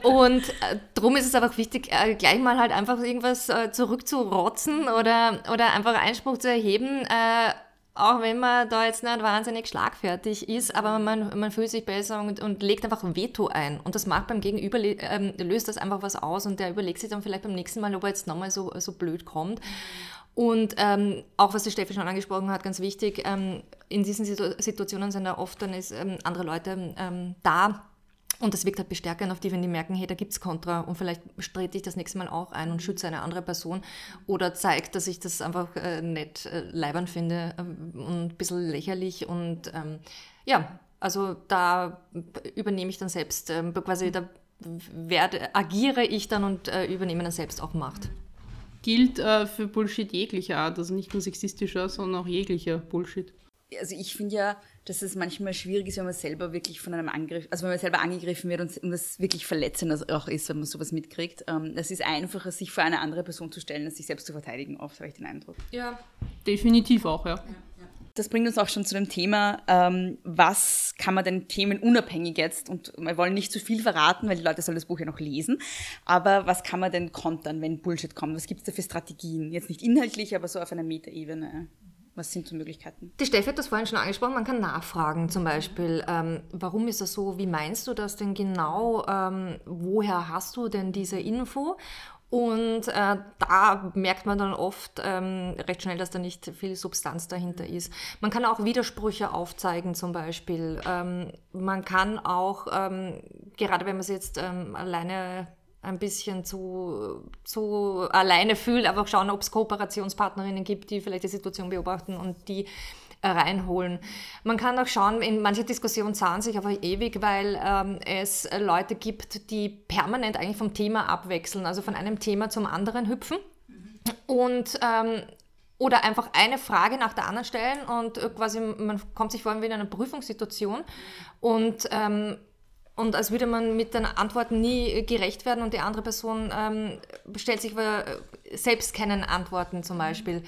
Speaker 4: Und äh, darum ist es einfach wichtig, äh, gleich mal halt einfach irgendwas äh, zurückzurotzen oder, oder einfach Einspruch zu erheben äh, auch wenn man da jetzt nicht wahnsinnig schlagfertig ist, aber man, man fühlt sich besser und, und legt einfach ein Veto ein. Und das macht beim Gegenüber, ähm, löst das einfach was aus und der überlegt sich dann vielleicht beim nächsten Mal, ob er jetzt nochmal so, so blöd kommt. Und ähm, auch was die Steffi schon angesprochen hat, ganz wichtig, ähm, in diesen Situationen sind ja oft dann ist, ähm, andere Leute ähm, da, und das wirkt halt bestärkend auf die, wenn die merken, hey, da gibt es Kontra und vielleicht trete ich das nächste Mal auch ein und schütze eine andere Person oder zeigt, dass ich das einfach äh, nicht äh, leibern finde äh, und ein bisschen lächerlich und ähm, ja, also da übernehme ich dann selbst, ähm, quasi da werde, agiere ich dann und äh, übernehme dann selbst auch Macht.
Speaker 5: Gilt äh, für Bullshit jeglicher Art, also nicht nur sexistischer, sondern auch jeglicher Bullshit.
Speaker 3: Also ich finde ja, dass es manchmal schwierig ist, wenn man selber wirklich von einem Angriff, also wenn man selber angegriffen wird und, und das wirklich verletzend auch ist, wenn man sowas mitkriegt. Ähm, es ist einfacher, sich vor eine andere Person zu stellen, als sich selbst zu verteidigen, oft habe ich den Eindruck.
Speaker 5: Ja, definitiv auch, ja.
Speaker 3: Das bringt uns auch schon zu dem Thema, ähm, was kann man denn themenunabhängig jetzt, und wir wollen nicht zu viel verraten, weil die Leute sollen das Buch ja noch lesen, aber was kann man denn kontern, wenn Bullshit kommt? Was gibt es da für Strategien? Jetzt nicht inhaltlich, aber so auf einer Metaebene. Was sind so Möglichkeiten?
Speaker 4: Die Steffi hat das vorhin schon angesprochen, man kann nachfragen zum Beispiel, ähm, warum ist das so, wie meinst du das denn genau, ähm, woher hast du denn diese Info? Und äh, da merkt man dann oft ähm, recht schnell, dass da nicht viel Substanz dahinter ist. Man kann auch Widersprüche aufzeigen zum Beispiel. Ähm, man kann auch, ähm, gerade wenn man es jetzt ähm, alleine ein bisschen zu, zu alleine fühlt, einfach schauen, ob es Kooperationspartnerinnen gibt, die vielleicht die Situation beobachten und die äh, reinholen. Man kann auch schauen, in manche Diskussionen zahlen sich aber ewig, weil ähm, es Leute gibt, die permanent eigentlich vom Thema abwechseln, also von einem Thema zum anderen hüpfen. Und ähm, oder einfach eine Frage nach der anderen stellen und quasi man kommt sich vor wie in einer Prüfungssituation und ähm, und als würde man mit den Antworten nie gerecht werden und die andere Person ähm, stellt sich aber selbst keinen Antworten zum Beispiel.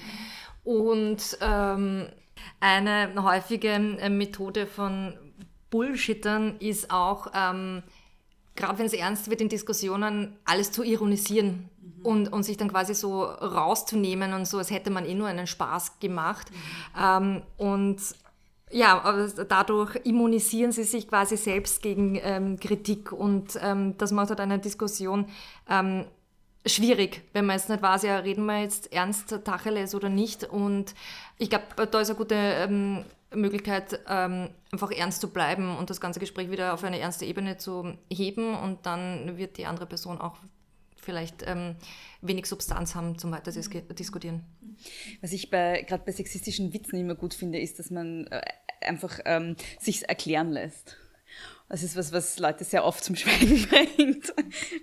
Speaker 4: Und ähm, eine häufige äh, Methode von Bullshittern ist auch, ähm, gerade wenn es ernst wird in Diskussionen, alles zu ironisieren mhm. und, und sich dann quasi so rauszunehmen und so, als hätte man eh nur einen Spaß gemacht. Mhm. Ähm, und ja, dadurch immunisieren sie sich quasi selbst gegen ähm, Kritik und ähm, das macht halt eine Diskussion ähm, schwierig, wenn man jetzt nicht weiß, ja, reden wir jetzt ernst Tacheles oder nicht. Und ich glaube, da ist eine gute ähm, Möglichkeit, ähm, einfach ernst zu bleiben und das ganze Gespräch wieder auf eine ernste Ebene zu heben und dann wird die andere Person auch vielleicht ähm, wenig Substanz haben zum weiter diskutieren.
Speaker 3: Was ich gerade bei sexistischen Witzen immer gut finde, ist, dass man äh, einfach ähm, sich erklären lässt. Das ist was, was Leute sehr oft zum [laughs] Schweigen bringt,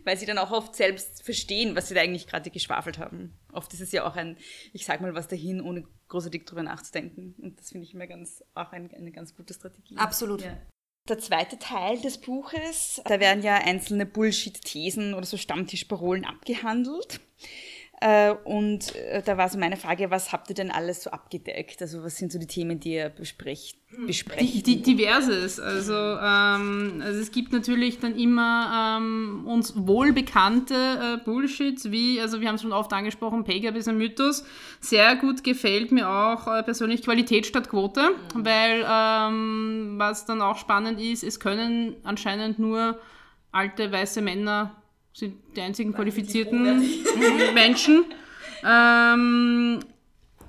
Speaker 3: weil sie dann auch oft selbst verstehen, was sie da eigentlich gerade geschwafelt haben. Oft ist es ja auch ein, ich sag mal was dahin, ohne großartig drüber nachzudenken. Und das finde ich immer ganz, auch ein, eine ganz gute Strategie.
Speaker 4: Absolut.
Speaker 3: Ja. Der zweite Teil des Buches, da werden ja einzelne Bullshit-Thesen oder so Stammtischparolen abgehandelt. Äh, und äh, da war so meine Frage, was habt ihr denn alles so abgedeckt? Also was sind so die Themen, die ihr besprecht? besprecht?
Speaker 5: Die, die, diverses. Also, ähm, also es gibt natürlich dann immer ähm, uns wohlbekannte äh, Bullshits, wie, also wir haben es schon oft angesprochen, Pegab ist ein Mythos. Sehr gut gefällt mir auch äh, persönlich Qualität statt Quote, mhm. weil ähm, was dann auch spannend ist, es können anscheinend nur alte weiße Männer sind die einzigen qualifizierten [laughs] Menschen. Ähm,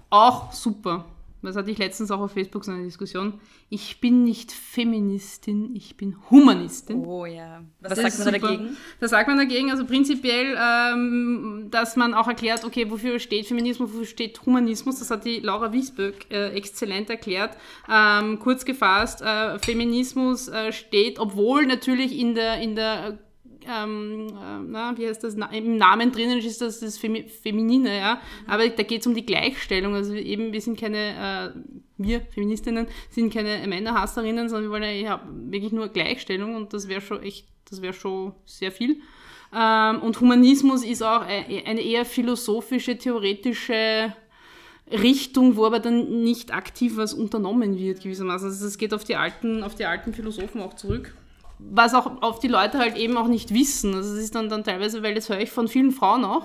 Speaker 5: auch super. Das hatte ich letztens auch auf Facebook so eine Diskussion. Ich bin nicht Feministin, ich bin Humanistin.
Speaker 3: Oh ja. Was das sagt man da dagegen?
Speaker 5: Da sagt man dagegen, also prinzipiell, ähm, dass man auch erklärt, okay, wofür steht Feminismus, wofür steht Humanismus. Das hat die Laura Wiesböck äh, exzellent erklärt. Ähm, kurz gefasst, äh, Feminismus äh, steht, obwohl natürlich in der, in der ähm, äh, na, wie heißt das, na, im Namen drinnen ist das das Femi Feminine, ja. Aber da geht es um die Gleichstellung. Also eben, wir sind keine, äh, wir Feministinnen sind keine Männerhasserinnen, sondern wir wollen ja, ja wirklich nur Gleichstellung und das wäre schon echt, das wäre schon sehr viel. Ähm, und Humanismus ist auch e-, eine eher philosophische, theoretische Richtung, wo aber dann nicht aktiv was unternommen wird, gewissermaßen. Also es geht auf die alten, auf die alten Philosophen auch zurück was auch oft die Leute halt eben auch nicht wissen. Also es ist dann, dann teilweise, weil das höre ich von vielen Frauen auch,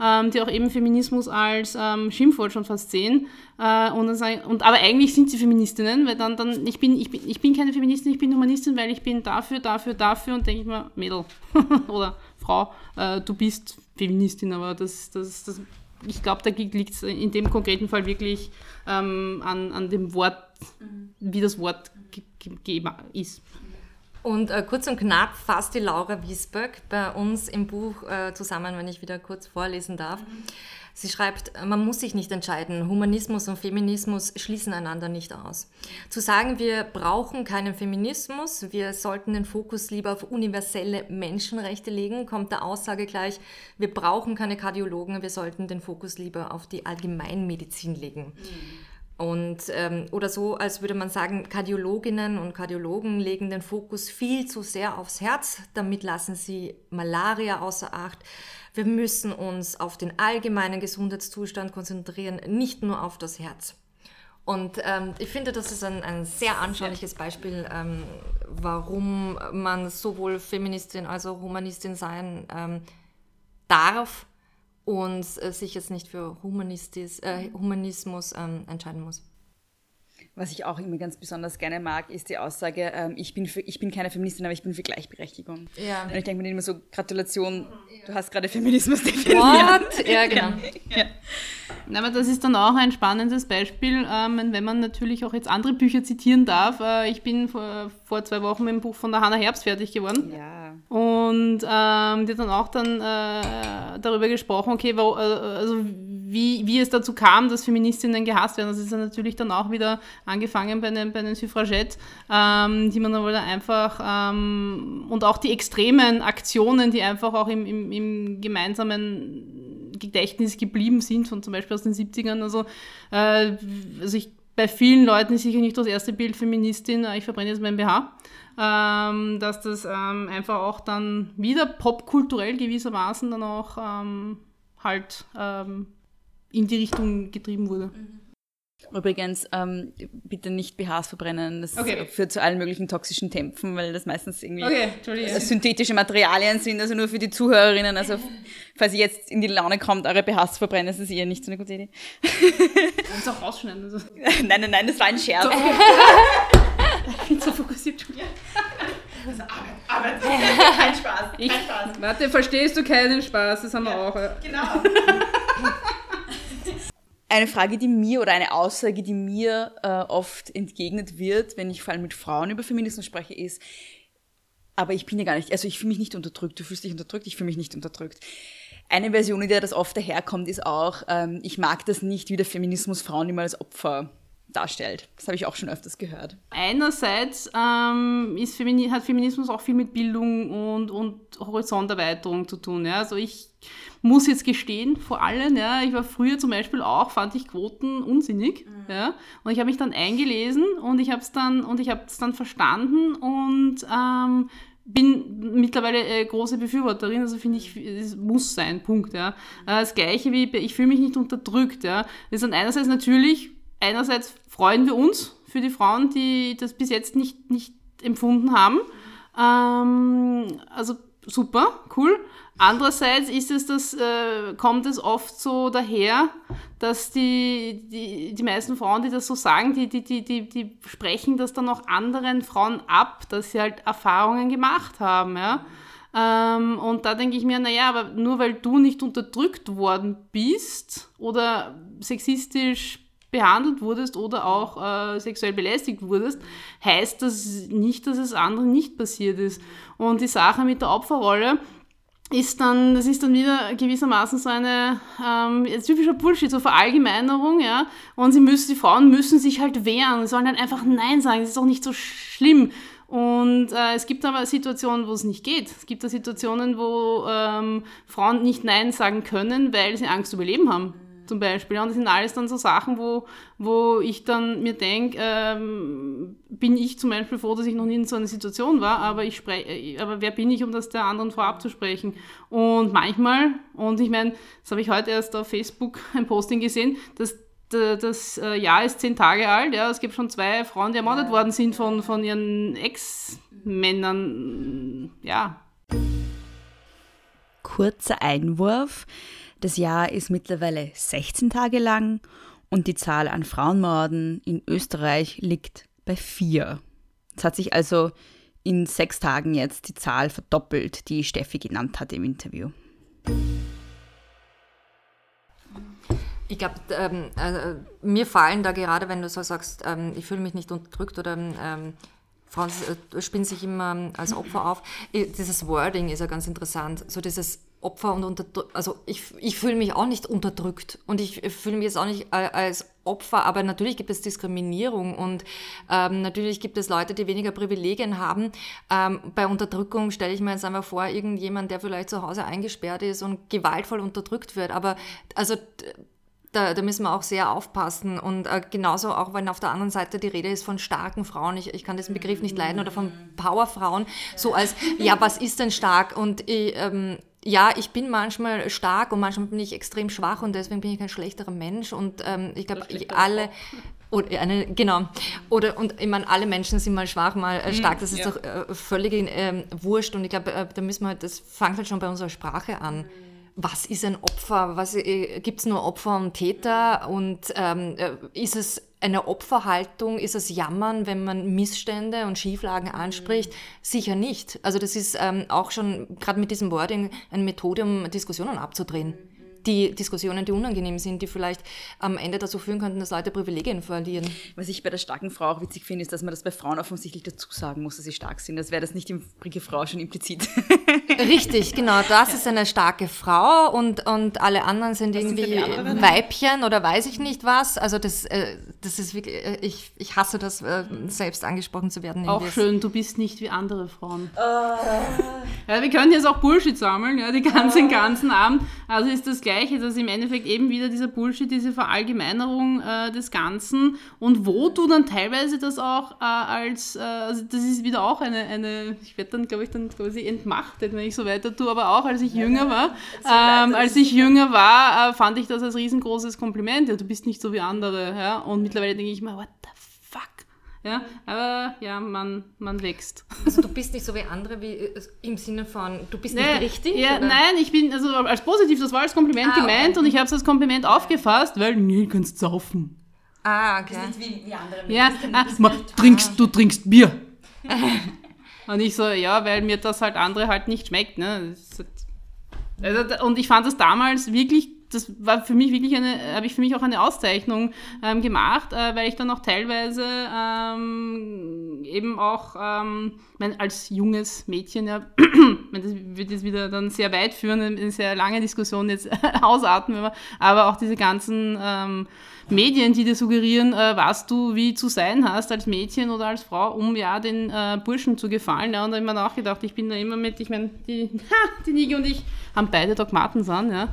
Speaker 5: ähm, die auch eben Feminismus als ähm, Schimpfwort schon fast sehen. Äh, und, dann sagen, und aber eigentlich sind sie Feministinnen, weil dann, dann ich, bin, ich, bin, ich bin keine Feministin, ich bin Humanistin, weil ich bin dafür, dafür, dafür und denke ich mir, Mädel [laughs] oder Frau, äh, du bist Feministin, aber das, das, das ich glaube, da liegt es in dem konkreten Fall wirklich ähm, an, an dem Wort, wie das Wort gegeben ist.
Speaker 4: Und äh, kurz und knapp fasst die Laura Wiesböck bei uns im Buch äh, zusammen, wenn ich wieder kurz vorlesen darf. Sie schreibt, man muss sich nicht entscheiden. Humanismus und Feminismus schließen einander nicht aus. Zu sagen, wir brauchen keinen Feminismus, wir sollten den Fokus lieber auf universelle Menschenrechte legen, kommt der Aussage gleich, wir brauchen keine Kardiologen, wir sollten den Fokus lieber auf die Allgemeinmedizin legen. Mhm. Und, ähm, oder so, als würde man sagen, Kardiologinnen und Kardiologen legen den Fokus viel zu sehr aufs Herz, damit lassen sie Malaria außer Acht. Wir müssen uns auf den allgemeinen Gesundheitszustand konzentrieren, nicht nur auf das Herz. Und ähm, ich finde, das ist ein, ein sehr anschauliches Beispiel, ähm, warum man sowohl Feministin als auch Humanistin sein ähm, darf und äh, sich jetzt nicht für Humanistis, äh, Humanismus ähm, entscheiden muss.
Speaker 3: Was ich auch immer ganz besonders gerne mag, ist die Aussage, ähm, ich, bin für, ich bin keine Feministin, aber ich bin für Gleichberechtigung. Ja. Und ich denke mir immer so, Gratulation, du hast gerade Feminismus definiert.
Speaker 4: What? Ja, [laughs] genau. Ja.
Speaker 5: Ja, aber das ist dann auch ein spannendes Beispiel, ähm, wenn man natürlich auch jetzt andere Bücher zitieren darf. Äh, ich bin vor, vor zwei Wochen mit dem Buch von der Hannah Herbst fertig geworden.
Speaker 3: Ja.
Speaker 5: Und ähm, die hat dann auch dann äh, darüber gesprochen, okay, wo, äh, also wie, wie es dazu kam, dass Feministinnen gehasst werden. Das ist ja natürlich dann auch wieder angefangen bei den, bei den Suffragettes, ähm, die man dann wohl einfach ähm, und auch die extremen Aktionen, die einfach auch im, im, im gemeinsamen Gedächtnis geblieben sind, von zum Beispiel aus den 70ern. Also, äh, also ich, bei vielen Leuten ist sicher nicht das erste Bild Feministin, äh, ich verbrenne jetzt mein BH. Ähm, dass das ähm, einfach auch dann wieder popkulturell gewissermaßen dann auch ähm, halt ähm, in die Richtung getrieben wurde.
Speaker 3: Übrigens, ähm, bitte nicht BHs verbrennen. Das
Speaker 5: Okay.
Speaker 3: führt zu allen möglichen toxischen Kämpfen, weil das meistens irgendwie
Speaker 5: Okay,
Speaker 3: äh, synthetische Materialien sind, also nur für die Zuhörerinnen. Also, falls ihr jetzt in die Laune kommt, eure BHs zu verbrennen, ist das eher nicht so eine gute Idee. [laughs]
Speaker 5: Kannst auch rausschneiden. Also. [laughs]
Speaker 3: nein, nein, nein, das war ein Scherz.
Speaker 5: Ich bin so fokussiert schon.
Speaker 3: Kein Spaß.
Speaker 5: Ich, warte, verstehst du keinen Spaß? Das haben wir auch.
Speaker 3: Genau. [laughs] Eine Frage, die mir oder eine Aussage, die mir äh, oft entgegnet wird, wenn ich vor allem mit Frauen über Feminismus spreche, ist, aber ich bin ja gar nicht, also ich fühle mich nicht unterdrückt, du fühlst dich unterdrückt, ich fühle mich nicht unterdrückt. Eine Version, in der das oft daherkommt, ist auch, ähm, ich mag das nicht, wie der Feminismus Frauen immer als Opfer darstellt. Das habe ich auch schon öfters gehört.
Speaker 5: Einerseits ähm, Femini hat Feminismus auch viel mit Bildung und, und Horizonterweiterung zu tun. Ja? Also ich muss jetzt gestehen, vor allem, ja, ich war früher zum Beispiel auch, fand ich Quoten unsinnig. Ja? Und ich habe mich dann eingelesen und ich habe es dann, und ich dann verstanden und ähm, bin mittlerweile äh, große Befürworterin, also finde ich, es muss sein, Punkt. Ja. Äh, das gleiche wie, ich fühle mich nicht unterdrückt. Ja. Das ist dann einerseits natürlich, einerseits freuen wir uns für die Frauen, die das bis jetzt nicht, nicht empfunden haben. Ähm, also super, cool. Andererseits ist es das, äh, kommt es oft so daher, dass die, die, die meisten Frauen, die das so sagen, die, die, die, die, die sprechen das dann auch anderen Frauen ab, dass sie halt Erfahrungen gemacht haben. Ja? Ähm, und da denke ich mir, naja, aber nur weil du nicht unterdrückt worden bist oder sexistisch behandelt wurdest oder auch äh, sexuell belästigt wurdest, heißt das nicht, dass es anderen nicht passiert ist. Und die Sache mit der Opferrolle ist dann, das ist dann wieder gewissermaßen so eine ähm, typischer Bullshit, so Verallgemeinerung, ja. Und sie müssen, die Frauen müssen sich halt wehren, sollen dann einfach Nein sagen, das ist doch nicht so schlimm. Und äh, es gibt aber Situationen, wo es nicht geht. Es gibt da Situationen, wo ähm, Frauen nicht Nein sagen können, weil sie Angst überleben haben. Zum Beispiel. Und das sind alles dann so Sachen, wo, wo ich dann mir denke, ähm, bin ich zum Beispiel froh, dass ich noch nie in so einer Situation war, aber ich spreche, aber wer bin ich, um das der anderen vorab zu sprechen? Und manchmal, und ich meine, das habe ich heute erst auf Facebook [laughs] ein Posting gesehen, dass das äh, Jahr ist zehn Tage alt, ja, es gibt schon zwei Frauen, die ermordet worden sind von, von ihren Ex-Männern, ja,
Speaker 3: Kurzer Einwurf. Das Jahr ist mittlerweile 16 Tage lang und die Zahl an Frauenmorden in Österreich liegt bei vier. Es hat sich also in sechs Tagen jetzt die Zahl verdoppelt, die Steffi genannt hat im Interview.
Speaker 4: Ich glaube, ähm, äh, mir fallen da gerade, wenn du so sagst, ähm, ich fühle mich nicht unterdrückt oder ähm, Frauen äh, spielen sich immer ähm, als Opfer auf. Dieses Wording ist ja ganz interessant. So dieses Opfer und unterdrückt. Also ich, ich fühle mich auch nicht unterdrückt und ich fühle mich jetzt auch nicht äh, als Opfer, aber natürlich gibt es Diskriminierung und ähm, natürlich gibt es Leute, die weniger Privilegien haben. Ähm, bei Unterdrückung stelle ich mir jetzt einmal vor, irgendjemand, der vielleicht zu Hause eingesperrt ist und gewaltvoll unterdrückt wird. Aber also da, da müssen wir auch sehr aufpassen. Und äh, genauso auch, wenn auf der anderen Seite die Rede ist von starken Frauen, ich, ich kann diesen Begriff nicht leiden, oder von Powerfrauen, so als, ja, was ist denn stark? Und ich, ähm, ja, ich bin manchmal stark und manchmal bin ich extrem schwach und deswegen bin ich kein schlechterer Mensch. Und ähm, ich glaube, alle. Oder eine, genau. Oder und ich meine, alle Menschen sind mal schwach, mal äh, stark. Das ist doch äh, völlig ähm, wurscht. Und ich glaube, äh, da müssen wir, das fängt halt schon bei unserer Sprache an was ist ein Opfer? Was äh, gibt es nur Opfer und Täter? Und ähm, äh, ist es eine Opferhaltung? Ist es Jammern, wenn man Missstände und Schieflagen anspricht? Sicher nicht. Also das ist ähm, auch schon gerade mit diesem Wording eine Methode, um Diskussionen abzudrehen. Die Diskussionen, die unangenehm sind, die vielleicht am Ende dazu führen könnten, dass Leute Privilegien verlieren.
Speaker 3: Was ich bei der starken Frau auch witzig finde, ist, dass man das bei Frauen offensichtlich dazu sagen muss, dass sie stark sind. Das wäre das nicht im Brigitte Frau schon implizit. [laughs]
Speaker 4: Richtig, genau. Das ist eine starke Frau und, und alle anderen sind
Speaker 3: sind
Speaker 4: irgendwie
Speaker 3: die anderen?
Speaker 4: Weibchen oder weiß ich nicht was. Also das, äh, das ist wirklich, äh, ich, ich hasse das, äh, selbst angesprochen zu werden.
Speaker 5: Auch schön, du bist nicht wie andere Frauen. Ja, wir können jetzt auch Bullshit sammeln, ja, die ganzen, ganzen Abend. Also ist das Gleiche, dass im Endeffekt eben wieder dieser Bullshit, diese Verallgemeinerung äh, des Ganzen und wo du dann teilweise das auch äh, als, äh, also das ist wieder auch eine, eine ich werde dann, glaube ich, dann quasi entmachtet wenn ich so weiter tue, aber auch als ich jünger war. [laughs] Ähm, als ich jünger war, äh, fand ich das als riesengroßes Kompliment. Ja, du bist nicht so wie andere. Ja? Und mittlerweile denke ich mir, what the? Ja, aber ja, man, man wächst.
Speaker 4: Also du bist nicht so wie andere, wie äh, im Sinne von, du bist nicht richtig?
Speaker 5: Ja,
Speaker 4: oder?
Speaker 5: nein, ich bin, also als positiv, das war als Kompliment
Speaker 4: Ah,
Speaker 5: gemeint
Speaker 4: okay.
Speaker 5: und ich habe es als Kompliment aufgefasst, weil, nee, du kannst saufen.
Speaker 4: Ah, okay.
Speaker 3: wie, wie andere
Speaker 5: Ja, ah, ma, trinkst, du trinkst Bier. [laughs] und ich so, ja, weil mir das halt andere halt nicht schmeckt. Ne? Das ist halt- Also, und ich fand das damals wirklich, das war für mich wirklich eine, habe ich für mich auch eine Auszeichnung ähm, gemacht, äh, weil ich dann auch teilweise ähm, eben auch ähm, mein, als junges Mädchen, ja, [clears throat] das wird jetzt wieder dann sehr weit führen, eine sehr lange Diskussion jetzt [laughs] wir, aber auch diese ganzen ähm, Medien, die dir suggerieren, äh, was du wie zu sein hast als Mädchen oder als Frau, um ja den äh, Burschen zu gefallen. Ja, und da habe ich mir nachgedacht, ich bin da immer mit, ich meine, die, [laughs] die Niki und ich haben beide Dogmatens an, ja.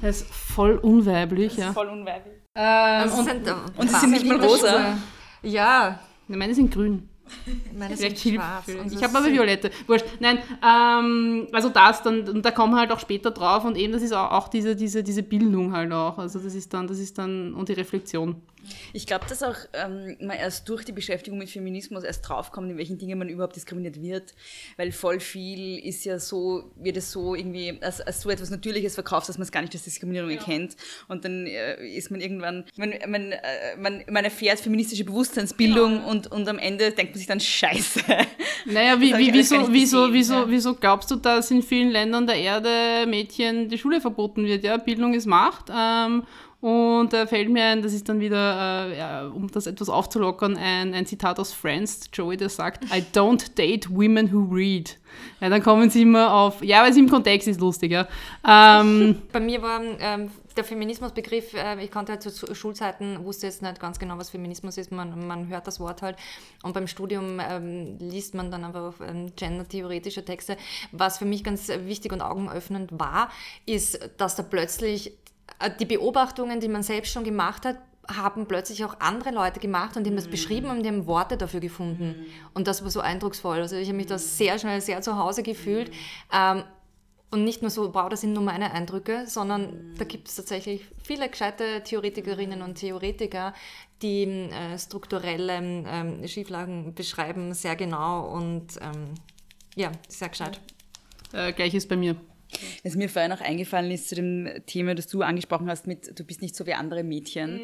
Speaker 5: Das ist voll unweiblich, ja.
Speaker 3: Voll unweiblich.
Speaker 5: Ähm,
Speaker 4: Also
Speaker 5: und
Speaker 4: sind, äh,
Speaker 3: und sie sind nicht mal rosa.
Speaker 4: Ja,
Speaker 5: meine sind grün.
Speaker 4: Meine
Speaker 5: Vielleicht
Speaker 4: sind
Speaker 5: hilft
Speaker 4: schwarz.
Speaker 5: Ich habe aber
Speaker 4: sind-
Speaker 5: violette. Wurscht. Nein, ähm, also das dann, und da kommen wir halt auch später drauf und eben das ist auch, auch diese, diese, diese Bildung halt auch. Also das ist dann, das ist dann, und die Reflexion.
Speaker 3: Ich glaube, dass auch ähm, man erst durch die Beschäftigung mit Feminismus erst draufkommt, in welchen Dingen man überhaupt diskriminiert wird. Weil voll viel ist ja so, wird es so irgendwie als, als so etwas Natürliches verkauft, dass man es gar nicht als Diskriminierung erkennt. Und dann äh, ist man irgendwann, man, man, äh, man, man erfährt feministische Bewusstseinsbildung und, und am Ende denkt man sich dann Scheiße.
Speaker 5: Naja, wie, wie, wieso, wieso, wieso,
Speaker 3: ja.
Speaker 5: wieso glaubst du, dass in vielen Ländern der Erde Mädchen die Schule verboten wird? Ja, Bildung ist Macht. Ähm, und da fällt mir ein, das ist dann wieder, äh, ja, um das etwas aufzulockern, ein, ein Zitat aus Friends, Joey, der sagt, I don't date women who read. Ja, dann kommen sie immer auf, ja, weil es im Kontext ist lustig, ja. Ähm, [laughs]
Speaker 4: Bei mir war ähm, der Feminismusbegriff, äh, ich konnte halt zu Schulzeiten, wusste jetzt nicht ganz genau, was Feminismus ist, man, man hört das Wort halt und beim Studium ähm, liest man dann einfach ähm, gendertheoretische Texte. Was für mich ganz wichtig und augenöffnend war, ist, dass da plötzlich äh, die Beobachtungen, die man selbst schon gemacht hat, haben plötzlich auch andere Leute gemacht und die haben das beschrieben und die haben Worte dafür gefunden. Und das war so eindrucksvoll. Also ich habe mich da sehr schnell, sehr zu Hause gefühlt. Ähm, und nicht nur so, wow, das sind nur meine Eindrücke, sondern da gibt es tatsächlich viele gescheite Theoretikerinnen und Theoretiker, die äh, strukturelle ähm, Schieflagen beschreiben, sehr genau und ähm, ja, sehr gescheit.
Speaker 5: äh, Gleiches bei mir.
Speaker 3: Was mir vorher noch eingefallen ist zu dem Thema, das du angesprochen hast mit, du bist nicht so wie andere Mädchen.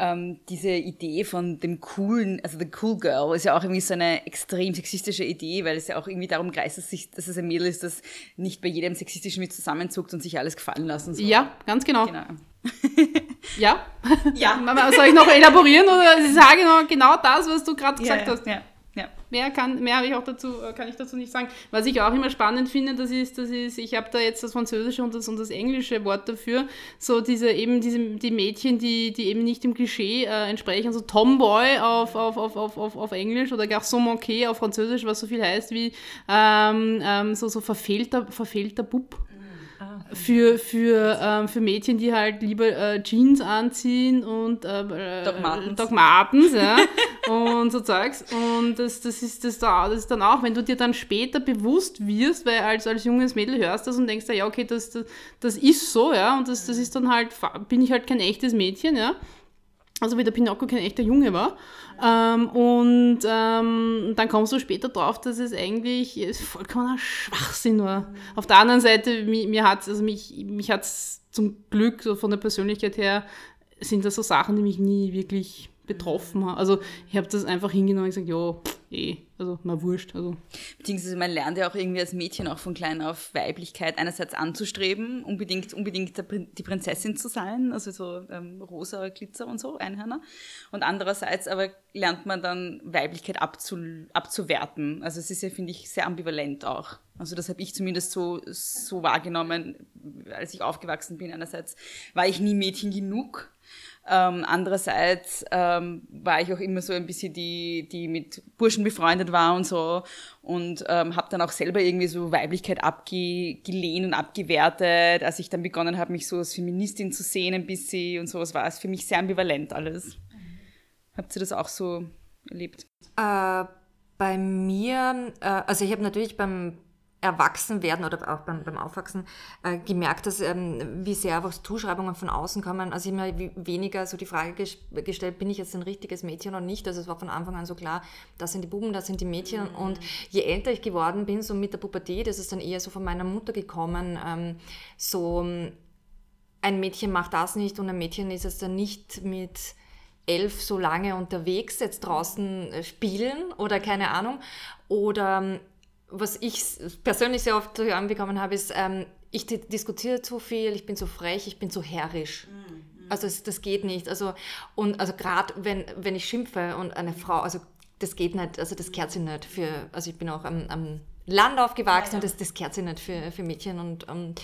Speaker 3: Ähm, diese Idee von dem coolen, also the cool girl, ist ja auch irgendwie so eine extrem sexistische Idee, weil es ja auch irgendwie darum kreist, dass, sich, dass es ein Mädel ist, das nicht bei jedem sexistischen mit zusammenzuckt und sich alles gefallen lassen soll.
Speaker 5: Ja, ganz genau.
Speaker 3: Genau.
Speaker 5: Ja?
Speaker 3: Ja. [laughs]
Speaker 5: Soll ich noch elaborieren oder ich sage noch genau das, was du gerade gesagt
Speaker 3: ja,
Speaker 5: hast?
Speaker 3: Ja.
Speaker 5: Mehr kann, mehr habe ich auch dazu, äh, kann ich dazu nicht sagen. Was ich auch immer spannend finde, das ist, das ist, ich habe da jetzt das Französische und das, und das englische Wort dafür. So diese eben diese die Mädchen, die, die eben nicht dem Klischee äh, entsprechen, so Tomboy auf, auf, auf, auf, auf, auf Englisch oder Garçon manqué auf Französisch, was so viel heißt wie ähm, ähm, so, so verfehlter, verfehlter Bub für, für, ähm, für Mädchen, die halt lieber äh, Jeans anziehen und äh, äh,
Speaker 3: Doc Martens.
Speaker 5: Doc Martens, ja, [laughs] und so Zeugs. Und das, das, ist, das, da, das ist dann auch, wenn du dir dann später bewusst wirst, weil als, als junges Mädel hörst das und denkst, ja, okay, das, das, das ist so, ja, und das, das ist dann halt, bin ich halt kein echtes Mädchen, ja. Also wie der Pinocchio kein echter Junge war. Ähm, und ähm, dann kommst du später drauf, dass es eigentlich vollkommener Schwachsinn war. Auf der anderen Seite, mir, mir hat also mich, mich hat's zum Glück so von der Persönlichkeit her, sind das so Sachen, die mich nie wirklich betroffen haben. Also ich habe das einfach hingenommen und gesagt, ja, eh, also mal wurscht. Also.
Speaker 3: Beziehungsweise man lernt ja auch irgendwie als Mädchen auch von klein auf Weiblichkeit einerseits anzustreben, unbedingt, unbedingt die Prinzessin zu sein, also so ähm, rosa Glitzer und so, Einhörner. Und andererseits aber lernt man dann Weiblichkeit abzu, abzuwerten. Also es ist ja, finde ich, sehr ambivalent auch. Also das habe ich zumindest so, so wahrgenommen, als ich aufgewachsen bin. Einerseits war ich nie Mädchen genug. Ähm, andererseits ähm, war ich auch immer so ein bisschen die, die mit Burschen befreundet war und so und ähm, habe dann auch selber irgendwie so Weiblichkeit abgelehnt und abgewertet, als ich dann begonnen habe, mich so als Feministin zu sehen ein bisschen und sowas war es für mich sehr ambivalent alles. Habt ihr das auch so erlebt?
Speaker 4: Äh, bei mir, äh, also ich habe natürlich beim Erwachsenwerden oder auch beim, beim Aufwachsen äh, gemerkt, dass ähm, wie sehr einfach Zuschreibungen von außen kommen. Also immer weniger so die Frage ges gestellt, bin ich jetzt ein richtiges Mädchen oder nicht? Also es war von Anfang an so klar, das sind die Buben, das sind die Mädchen. Mhm. Und je älter ich geworden bin, so mit der Pubertät, ist es dann eher so von meiner Mutter gekommen, ähm, so ein Mädchen macht das nicht und ein Mädchen ist es dann nicht mit elf so lange unterwegs, jetzt draußen äh, spielen oder keine Ahnung. Oder was ich persönlich sehr oft zu hören bekommen habe, ist, ähm, ich diskutiere zu viel, ich bin zu frech, ich bin zu herrisch. Mhm. Also das, das, geht nicht. Also, und also gerade wenn, wenn ich schimpfe und eine Frau, also das geht nicht, also das kehrt sich nicht für, also ich bin auch am, am Land aufgewachsen ja, ja. und das, das kehrt sich nicht für, für Mädchen und um,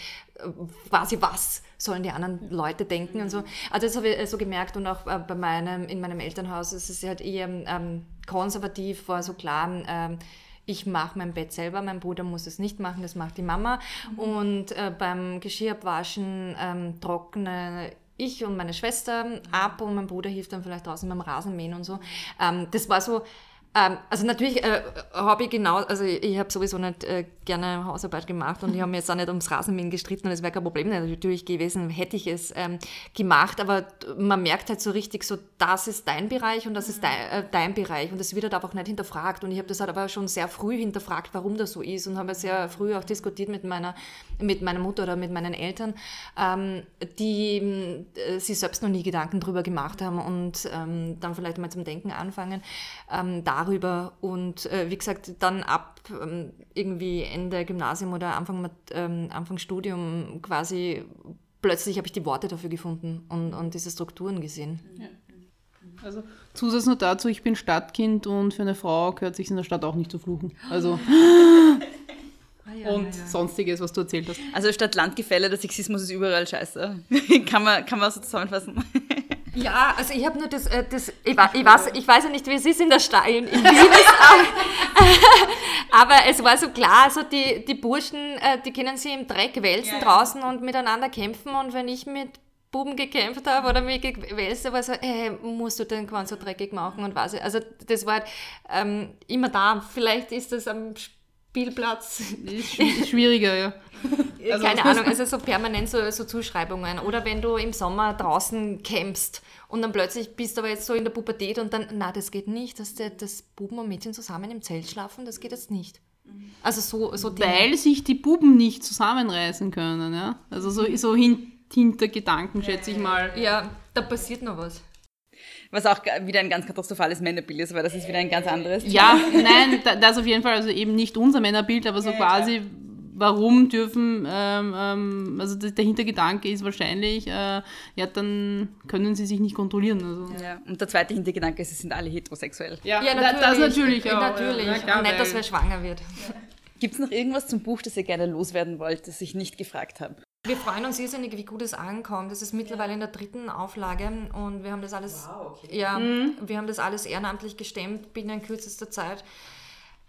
Speaker 4: quasi was sollen die anderen Leute denken und so. Also das habe ich so gemerkt und auch äh, bei meinem, in meinem Elternhaus ist es halt eher ähm, konservativ, war so klar, ähm, ich mache mein Bett selber, mein Bruder muss es nicht machen, das macht die Mama. Mhm. Und äh, beim Geschirrabwaschen ähm, trockne ich und meine Schwester ab und mein Bruder hilft dann vielleicht draußen beim Rasenmähen und so. Ähm, das war so ähm, also natürlich äh, habe ich genau, also ich, habe sowieso nicht äh, gerne Hausarbeit gemacht und ich habe mir jetzt auch nicht ums Rasenmähen gestritten und es wäre kein Problem natürlich gewesen, hätte ich es ähm, gemacht, aber man merkt halt so richtig so, das ist dein Bereich und das ist dein, äh, dein Bereich und das wird halt einfach nicht hinterfragt. Und ich habe das halt aber schon sehr früh hinterfragt, warum das so ist und habe sehr früh auch diskutiert mit meiner, mit meiner Mutter oder mit meinen Eltern, ähm, die äh, sich selbst noch nie Gedanken drüber gemacht haben und ähm, dann vielleicht mal zum Denken anfangen. Ähm, da darüber und äh, wie gesagt, dann ab ähm, irgendwie Ende Gymnasium oder Anfang, ähm, Anfang Studium quasi plötzlich habe ich die Worte dafür gefunden und, und diese Strukturen gesehen. Ja.
Speaker 5: Also Zusatz nur dazu, ich bin Stadtkind und für eine Frau gehört sich in der Stadt auch nicht zu fluchen. Also [laughs] ah, ja, und ja. sonstiges, was du erzählt hast.
Speaker 3: Also statt Landgefälle, der Sexismus ist überall scheiße. [laughs] kann, man, kann man so zusammenfassen. [laughs]
Speaker 4: Ja, also ich habe nur das, äh, das ich, ich, weiß, ich weiß ja nicht, wie es ist in der Stadt, in, Wien, [laughs] aber es war so klar, also die, die Burschen, äh, die können sich im Dreck wälzen ja, draußen und miteinander kämpfen und wenn ich mit Buben gekämpft habe oder mich gewälzt habe, war so, hey, musst du den Quant so dreckig machen und was. Also das war halt, ähm, immer da. Vielleicht ist das am Spielplatz.
Speaker 5: Schwieriger, ja. [laughs]
Speaker 4: Also Keine Ahnung, also so permanent so, so, Zuschreibungen. Oder wenn du im Sommer draußen campst und dann plötzlich bist du aber jetzt so in der Pubertät und dann, na, das geht nicht, dass, der, dass Buben und Mädchen zusammen im Zelt schlafen, das geht jetzt nicht.
Speaker 5: Also so, so Weil sich die Buben nicht zusammenreißen können, ja. Also so, so hin, Hintergedanken, schätze ich mal.
Speaker 4: Ja, da passiert noch was.
Speaker 3: Was auch wieder ein ganz katastrophales Männerbild ist, weil das ist wieder ein ganz anderes.
Speaker 5: Ja, nein, das auf jeden Fall, also eben nicht unser Männerbild, aber so ja, quasi, klar. warum dürfen, ähm, ähm, also der Hintergedanke ist wahrscheinlich, äh, ja, dann können sie sich nicht kontrollieren. Also.
Speaker 3: Ja, und der zweite Hintergedanke ist, sie sind alle heterosexuell.
Speaker 4: Ja, ja natürlich. Das natürlich auch. Natürlich. Ja, klar, nicht, dass wer schwanger wird.
Speaker 3: Gibt es noch irgendwas zum Buch, das ihr gerne loswerden wollt, das ich nicht gefragt habe?
Speaker 4: Wir freuen uns irrsinnig, wie gut es ankommt. Das ist mittlerweile in der dritten Auflage und wir haben das alles, wow, okay. ja, mhm. wir haben das alles ehrenamtlich gestemmt binnen kürzester Zeit.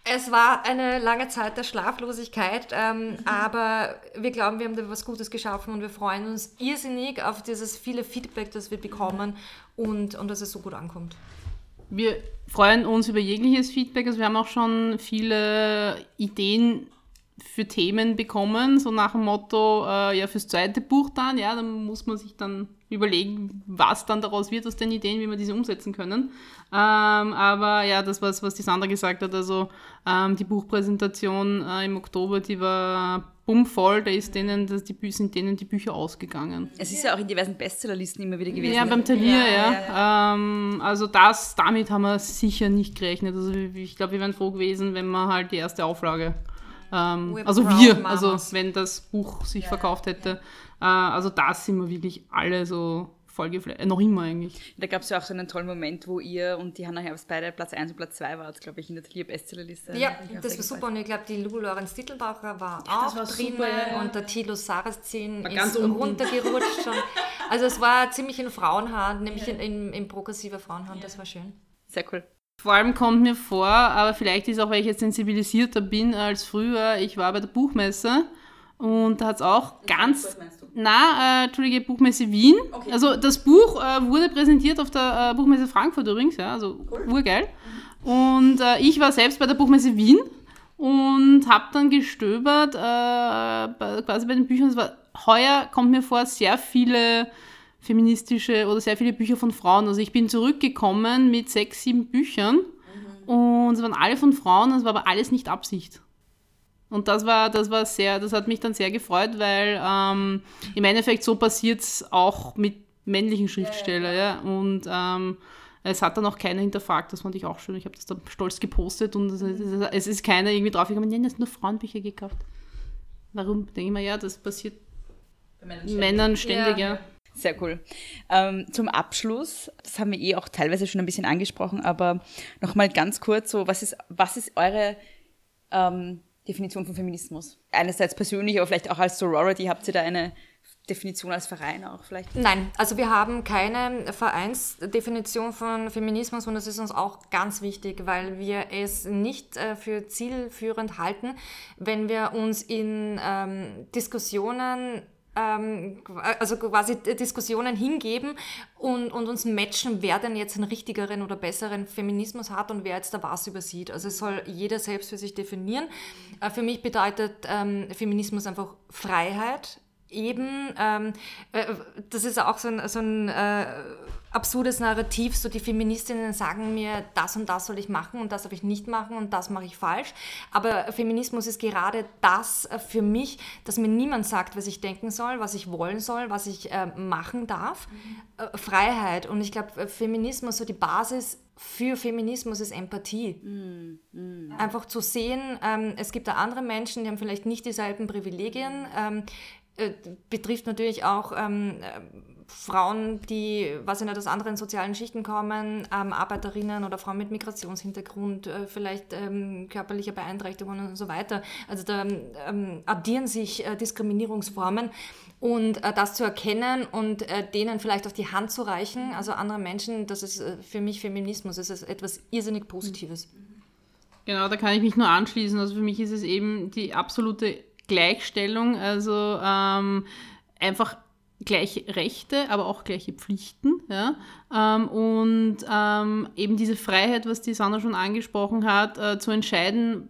Speaker 4: Es war eine lange Zeit der Schlaflosigkeit, ähm, mhm. aber wir glauben, wir haben da was Gutes geschaffen und wir freuen uns irrsinnig auf dieses viele Feedback, das wir bekommen und, und dass es so gut ankommt.
Speaker 5: Wir freuen uns über jegliches Feedback. Also wir haben auch schon viele Ideen für Themen bekommen, so nach dem Motto, äh, ja, fürs zweite Buch dann, ja, dann muss man sich dann überlegen, was dann daraus wird aus den Ideen, wie wir diese umsetzen können. Ähm, aber ja, das, was, was die Sandra gesagt hat, also ähm, die Buchpräsentation äh, im Oktober, die war bummvoll, da ist denen, das, die, sind denen die Bücher ausgegangen.
Speaker 3: Es ist ja auch in diversen Bestsellerlisten immer wieder gewesen.
Speaker 5: Ja, beim Talier, ja. ja, ja. Ähm, also das, damit haben wir sicher nicht gerechnet. Also ich glaube, wir wären froh gewesen, wenn wir halt die erste Auflage ähm, also wir, also wenn das Buch sich ja, verkauft hätte. Ja. Äh, also da sind wir wirklich alle so voll geflasht. Äh, noch immer eigentlich.
Speaker 3: Da gab es ja auch so einen tollen Moment, wo ihr und die Hannah Herbst beide Platz 1 und Platz 2 wart, glaube ich, in der Talier Bestsellerliste.
Speaker 4: Ja, das war super und ich glaube, die Lulu Lorenz Titelbacher war ja, auch war drinnen super, und der Tilo Saraszin ist runtergerutscht schon. Also es war ziemlich in Frauenhand, [laughs] nämlich in, in, in progressiver Frauenhand, das war schön.
Speaker 3: Sehr cool.
Speaker 5: Vor allem kommt mir vor, aber vielleicht ist auch, weil ich jetzt sensibilisierter bin als früher, ich war bei der Buchmesse und da hat es auch das ganz. Na, äh, Entschuldige, Buchmesse Wien. Okay. Also das Buch äh, wurde präsentiert auf der äh, Buchmesse Frankfurt übrigens, ja, also cool. urgeil. Mhm. Und äh, ich war selbst bei der Buchmesse Wien und habe dann gestöbert, äh, bei, quasi bei den Büchern. Es war, heuer kommt mir vor, sehr viele feministische oder sehr viele Bücher von Frauen. Also ich bin zurückgekommen mit sechs, sieben Büchern mhm. und es waren alle von Frauen, es war aber alles nicht Absicht. Und das war, das war sehr, das hat mich dann sehr gefreut, weil ähm, im Endeffekt so passiert es auch mit männlichen Schriftstellern. Ja, Und ähm, es hat dann auch keiner hinterfragt, das fand ich auch schön. Ich habe das dann stolz gepostet und es, es ist keiner irgendwie drauf gekommen, nein, das nur Frauenbücher gekauft. Warum? Denke ich mir, ja, das passiert Männern ständig, Männern ständig ja. ja.
Speaker 3: Sehr cool. Ähm, zum Abschluss, das haben wir eh auch teilweise schon ein bisschen angesprochen, aber nochmal ganz kurz, so, was ist, was ist eure ähm, Definition von Feminismus? Einerseits persönlich, aber vielleicht auch als Sorority. Habt ihr da eine Definition als Verein auch vielleicht?
Speaker 4: Nein, also wir haben keine Vereinsdefinition von Feminismus und das ist uns auch ganz wichtig, weil wir es nicht äh, für zielführend halten, wenn wir uns in ähm, Diskussionen ähm, also quasi Diskussionen hingeben und, und uns matchen, wer denn jetzt einen richtigeren oder besseren Feminismus hat und wer jetzt da was übersieht. Also es soll jeder selbst für sich definieren. Äh, für mich bedeutet ähm, Feminismus einfach Freiheit, eben, ähm, äh, das ist auch so ein, so ein äh, absurdes Narrativ, so die Feministinnen sagen mir, das und das soll ich machen und das soll ich nicht machen und das mache ich falsch. Aber Feminismus ist gerade das äh, für mich, dass mir niemand sagt, was ich denken soll, was ich wollen soll, was ich äh, machen darf. Mhm. Äh, Freiheit. Und ich glaube, Feminismus, so die Basis für Feminismus ist Empathie. Mm, mm. Einfach zu sehen, ähm, es gibt da andere Menschen, die haben vielleicht nicht dieselben Privilegien. Ähm, äh, betrifft natürlich auch ähm, Frauen, die, was ich aus anderen sozialen Schichten kommen, ähm, Arbeiterinnen oder Frauen mit Migrationshintergrund, äh, vielleicht ähm, körperliche Beeinträchtigungen und so weiter. Also da ähm, addieren sich äh, Diskriminierungsformen und äh, das zu erkennen und äh, denen vielleicht auf die Hand zu reichen, also anderen Menschen, das ist äh, für mich Feminismus, das ist etwas irrsinnig Positives.
Speaker 5: Genau, da kann ich mich nur anschließen. Also für mich ist es eben die absolute Gleichstellung, also ähm, einfach gleiche Rechte, aber auch gleiche Pflichten. Ja? Ähm, und ähm, eben diese Freiheit, was die Sandra schon angesprochen hat, äh, zu entscheiden,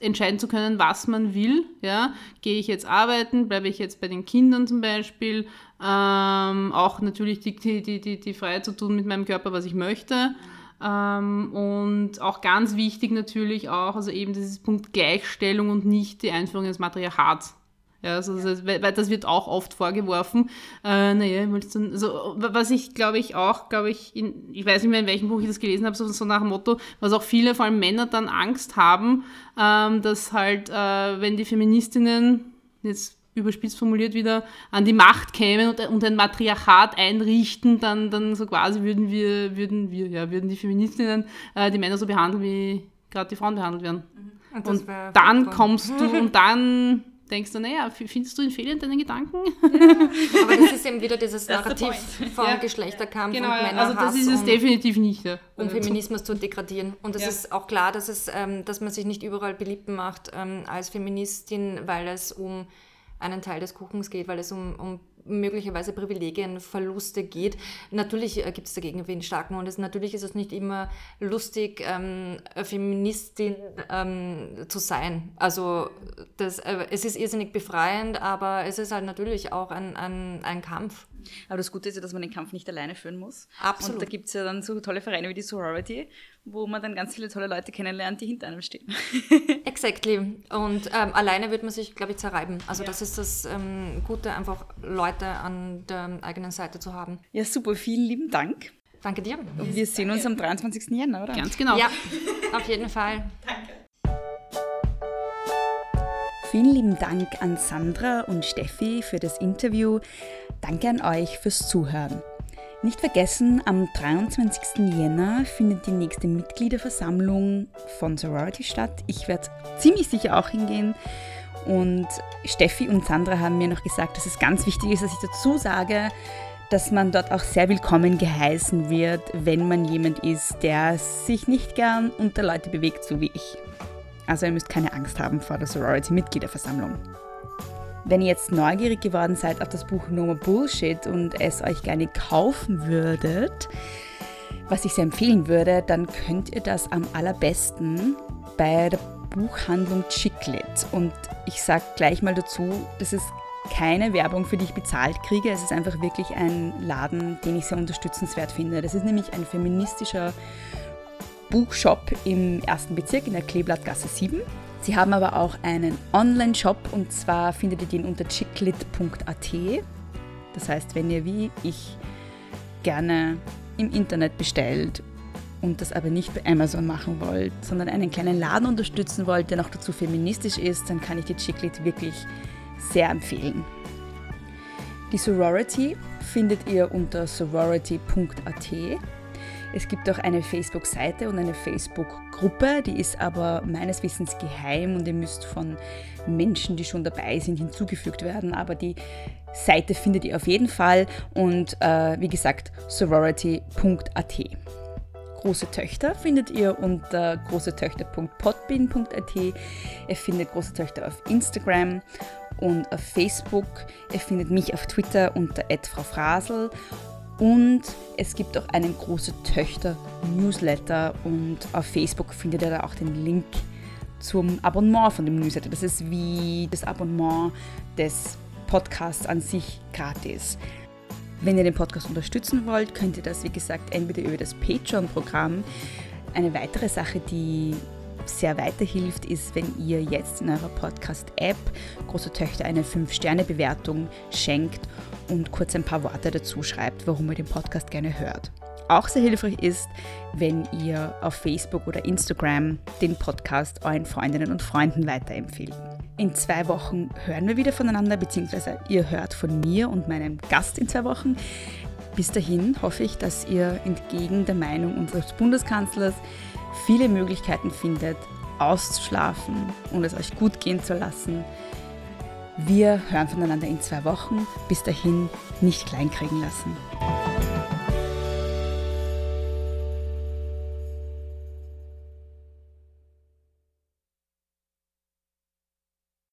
Speaker 5: entscheiden zu können, was man will. Ja? Gehe ich jetzt arbeiten, bleibe ich jetzt bei den Kindern zum Beispiel, ähm, auch natürlich die, die, die, die Freiheit zu tun mit meinem Körper, was ich möchte. Ähm, und auch ganz wichtig natürlich auch, also eben dieses Punkt Gleichstellung und nicht die Einführung des Matriarchats. Ja, also das, weil das wird auch oft vorgeworfen. Äh, naja, also, was ich glaube ich auch, glaube ich, in, ich weiß nicht mehr, in welchem Buch ich das gelesen habe, so, so nach dem Motto, was auch viele, vor allem Männer, dann Angst haben, ähm, dass halt, äh, wenn die Feministinnen, jetzt überspitzt formuliert wieder, an die Macht kämen und, und ein Matriarchat einrichten, dann, dann so quasi würden wir, würden wir, ja, würden die Feministinnen äh, die Männer so behandeln, wie gerade die Frauen behandelt werden. Mhm. Und, und dann kommst du [laughs] und dann denkst du, naja, findest du einen Fehler in deinen Gedanken?
Speaker 4: Ja. [laughs] Aber das ist eben wieder dieses Narrativ vom ja. Geschlechterkampf
Speaker 5: genau, und Männerhass. Also das ist es um, definitiv nicht. Ja.
Speaker 4: Um Feminismus zu degradieren. Und es ist auch klar, dass, es, ähm, dass man sich nicht überall beliebt macht ähm, als Feministin, weil es um einen Teil des Kuchens geht, weil es um, um möglicherweise Privilegienverluste geht. Natürlich äh, gibt es dagegen Windstarken und es, natürlich ist es nicht immer lustig, ähm, Feministin ähm, zu sein. Also das, äh, es ist irrsinnig befreiend, aber es ist halt natürlich auch ein, ein, ein Kampf.
Speaker 3: Aber das Gute ist ja, dass man den Kampf nicht alleine führen muss.
Speaker 4: Absolut.
Speaker 3: Und da gibt es ja dann so tolle Vereine wie die Sorority, wo man dann ganz viele tolle Leute kennenlernt, die hinter einem stehen. [laughs]
Speaker 4: exactly. Und ähm, alleine wird man sich, glaube ich, zerreiben. Also ja. das ist das ähm, Gute, einfach Leute an der eigenen Seite zu haben.
Speaker 3: Ja, super. Vielen lieben Dank.
Speaker 4: Danke dir.
Speaker 3: Und wir sehen uns am 23. Jänner, oder?
Speaker 5: Ganz genau.
Speaker 4: Ja, auf jeden Fall.
Speaker 3: Danke. Vielen lieben Dank an Sandra und Steffi für das Interview. Danke an euch fürs Zuhören. Nicht vergessen, am 23. Jänner findet die nächste Mitgliederversammlung von Sorority statt. Ich werde ziemlich sicher auch hingehen. Und Steffi und Sandra haben mir noch gesagt, dass es ganz wichtig ist, dass ich dazu sage, dass man dort auch sehr willkommen geheißen wird, wenn man jemand ist, der sich nicht gern unter Leute bewegt, so wie ich. Also ihr müsst keine Angst haben vor der Sorority-Mitgliederversammlung. Wenn ihr jetzt neugierig geworden seid auf das Buch No More Bullshit und es euch gerne kaufen würdet, was ich sehr empfehlen würde, dann könnt ihr das am allerbesten bei der Buchhandlung Chiclet. Und ich sage gleich mal dazu, das ist keine Werbung, für die ich bezahlt kriege. Es ist einfach wirklich ein Laden, den ich sehr unterstützenswert finde. Das ist nämlich ein feministischer Buchshop im ersten Bezirk in der Kleeblattgasse 7. Sie haben aber auch einen Online-Shop und zwar findet ihr den unter chicklit.at. Das heißt, wenn ihr wie ich gerne im Internet bestellt und das aber nicht bei Amazon machen wollt, sondern einen kleinen Laden unterstützen wollt, der noch dazu feministisch ist, dann kann ich die Chicklit wirklich sehr empfehlen. Die Sorority findet ihr unter sorority.at. Es gibt auch eine Facebook-Seite und eine Facebook-Gruppe, die ist aber meines Wissens geheim und ihr müsst von Menschen, die schon dabei sind, hinzugefügt werden. Aber die Seite findet ihr auf jeden Fall und äh, wie gesagt sorority.at. Große Töchter findet ihr unter großetöchter.podbean.at. Ihr findet Große Töchter auf Instagram und auf Facebook. Ihr findet mich auf Twitter unter @frau und es gibt auch einen Große Töchter Newsletter und auf Facebook findet ihr da auch den Link zum Abonnement von dem Newsletter. Das ist wie das Abonnement des Podcasts an sich gratis. Wenn ihr den Podcast unterstützen wollt, könnt ihr das, wie gesagt, entweder über das Patreon-Programm. Eine weitere Sache, die sehr weiterhilft, ist, wenn ihr jetzt in eurer Podcast-App Große Töchter eine 5-Sterne-Bewertung schenkt und kurz ein paar Worte dazu schreibt, warum ihr den Podcast gerne hört. Auch sehr hilfreich ist, wenn ihr auf Facebook oder Instagram den Podcast euren Freundinnen und Freunden weiterempfehlt. In zwei Wochen hören wir wieder voneinander, beziehungsweise ihr hört von mir und meinem Gast in zwei Wochen. Bis dahin hoffe ich, dass ihr entgegen der Meinung unseres Bundeskanzlers viele Möglichkeiten findet, auszuschlafen und es euch gut gehen zu lassen. Wir hören voneinander in zwei Wochen. Bis dahin nicht kleinkriegen lassen.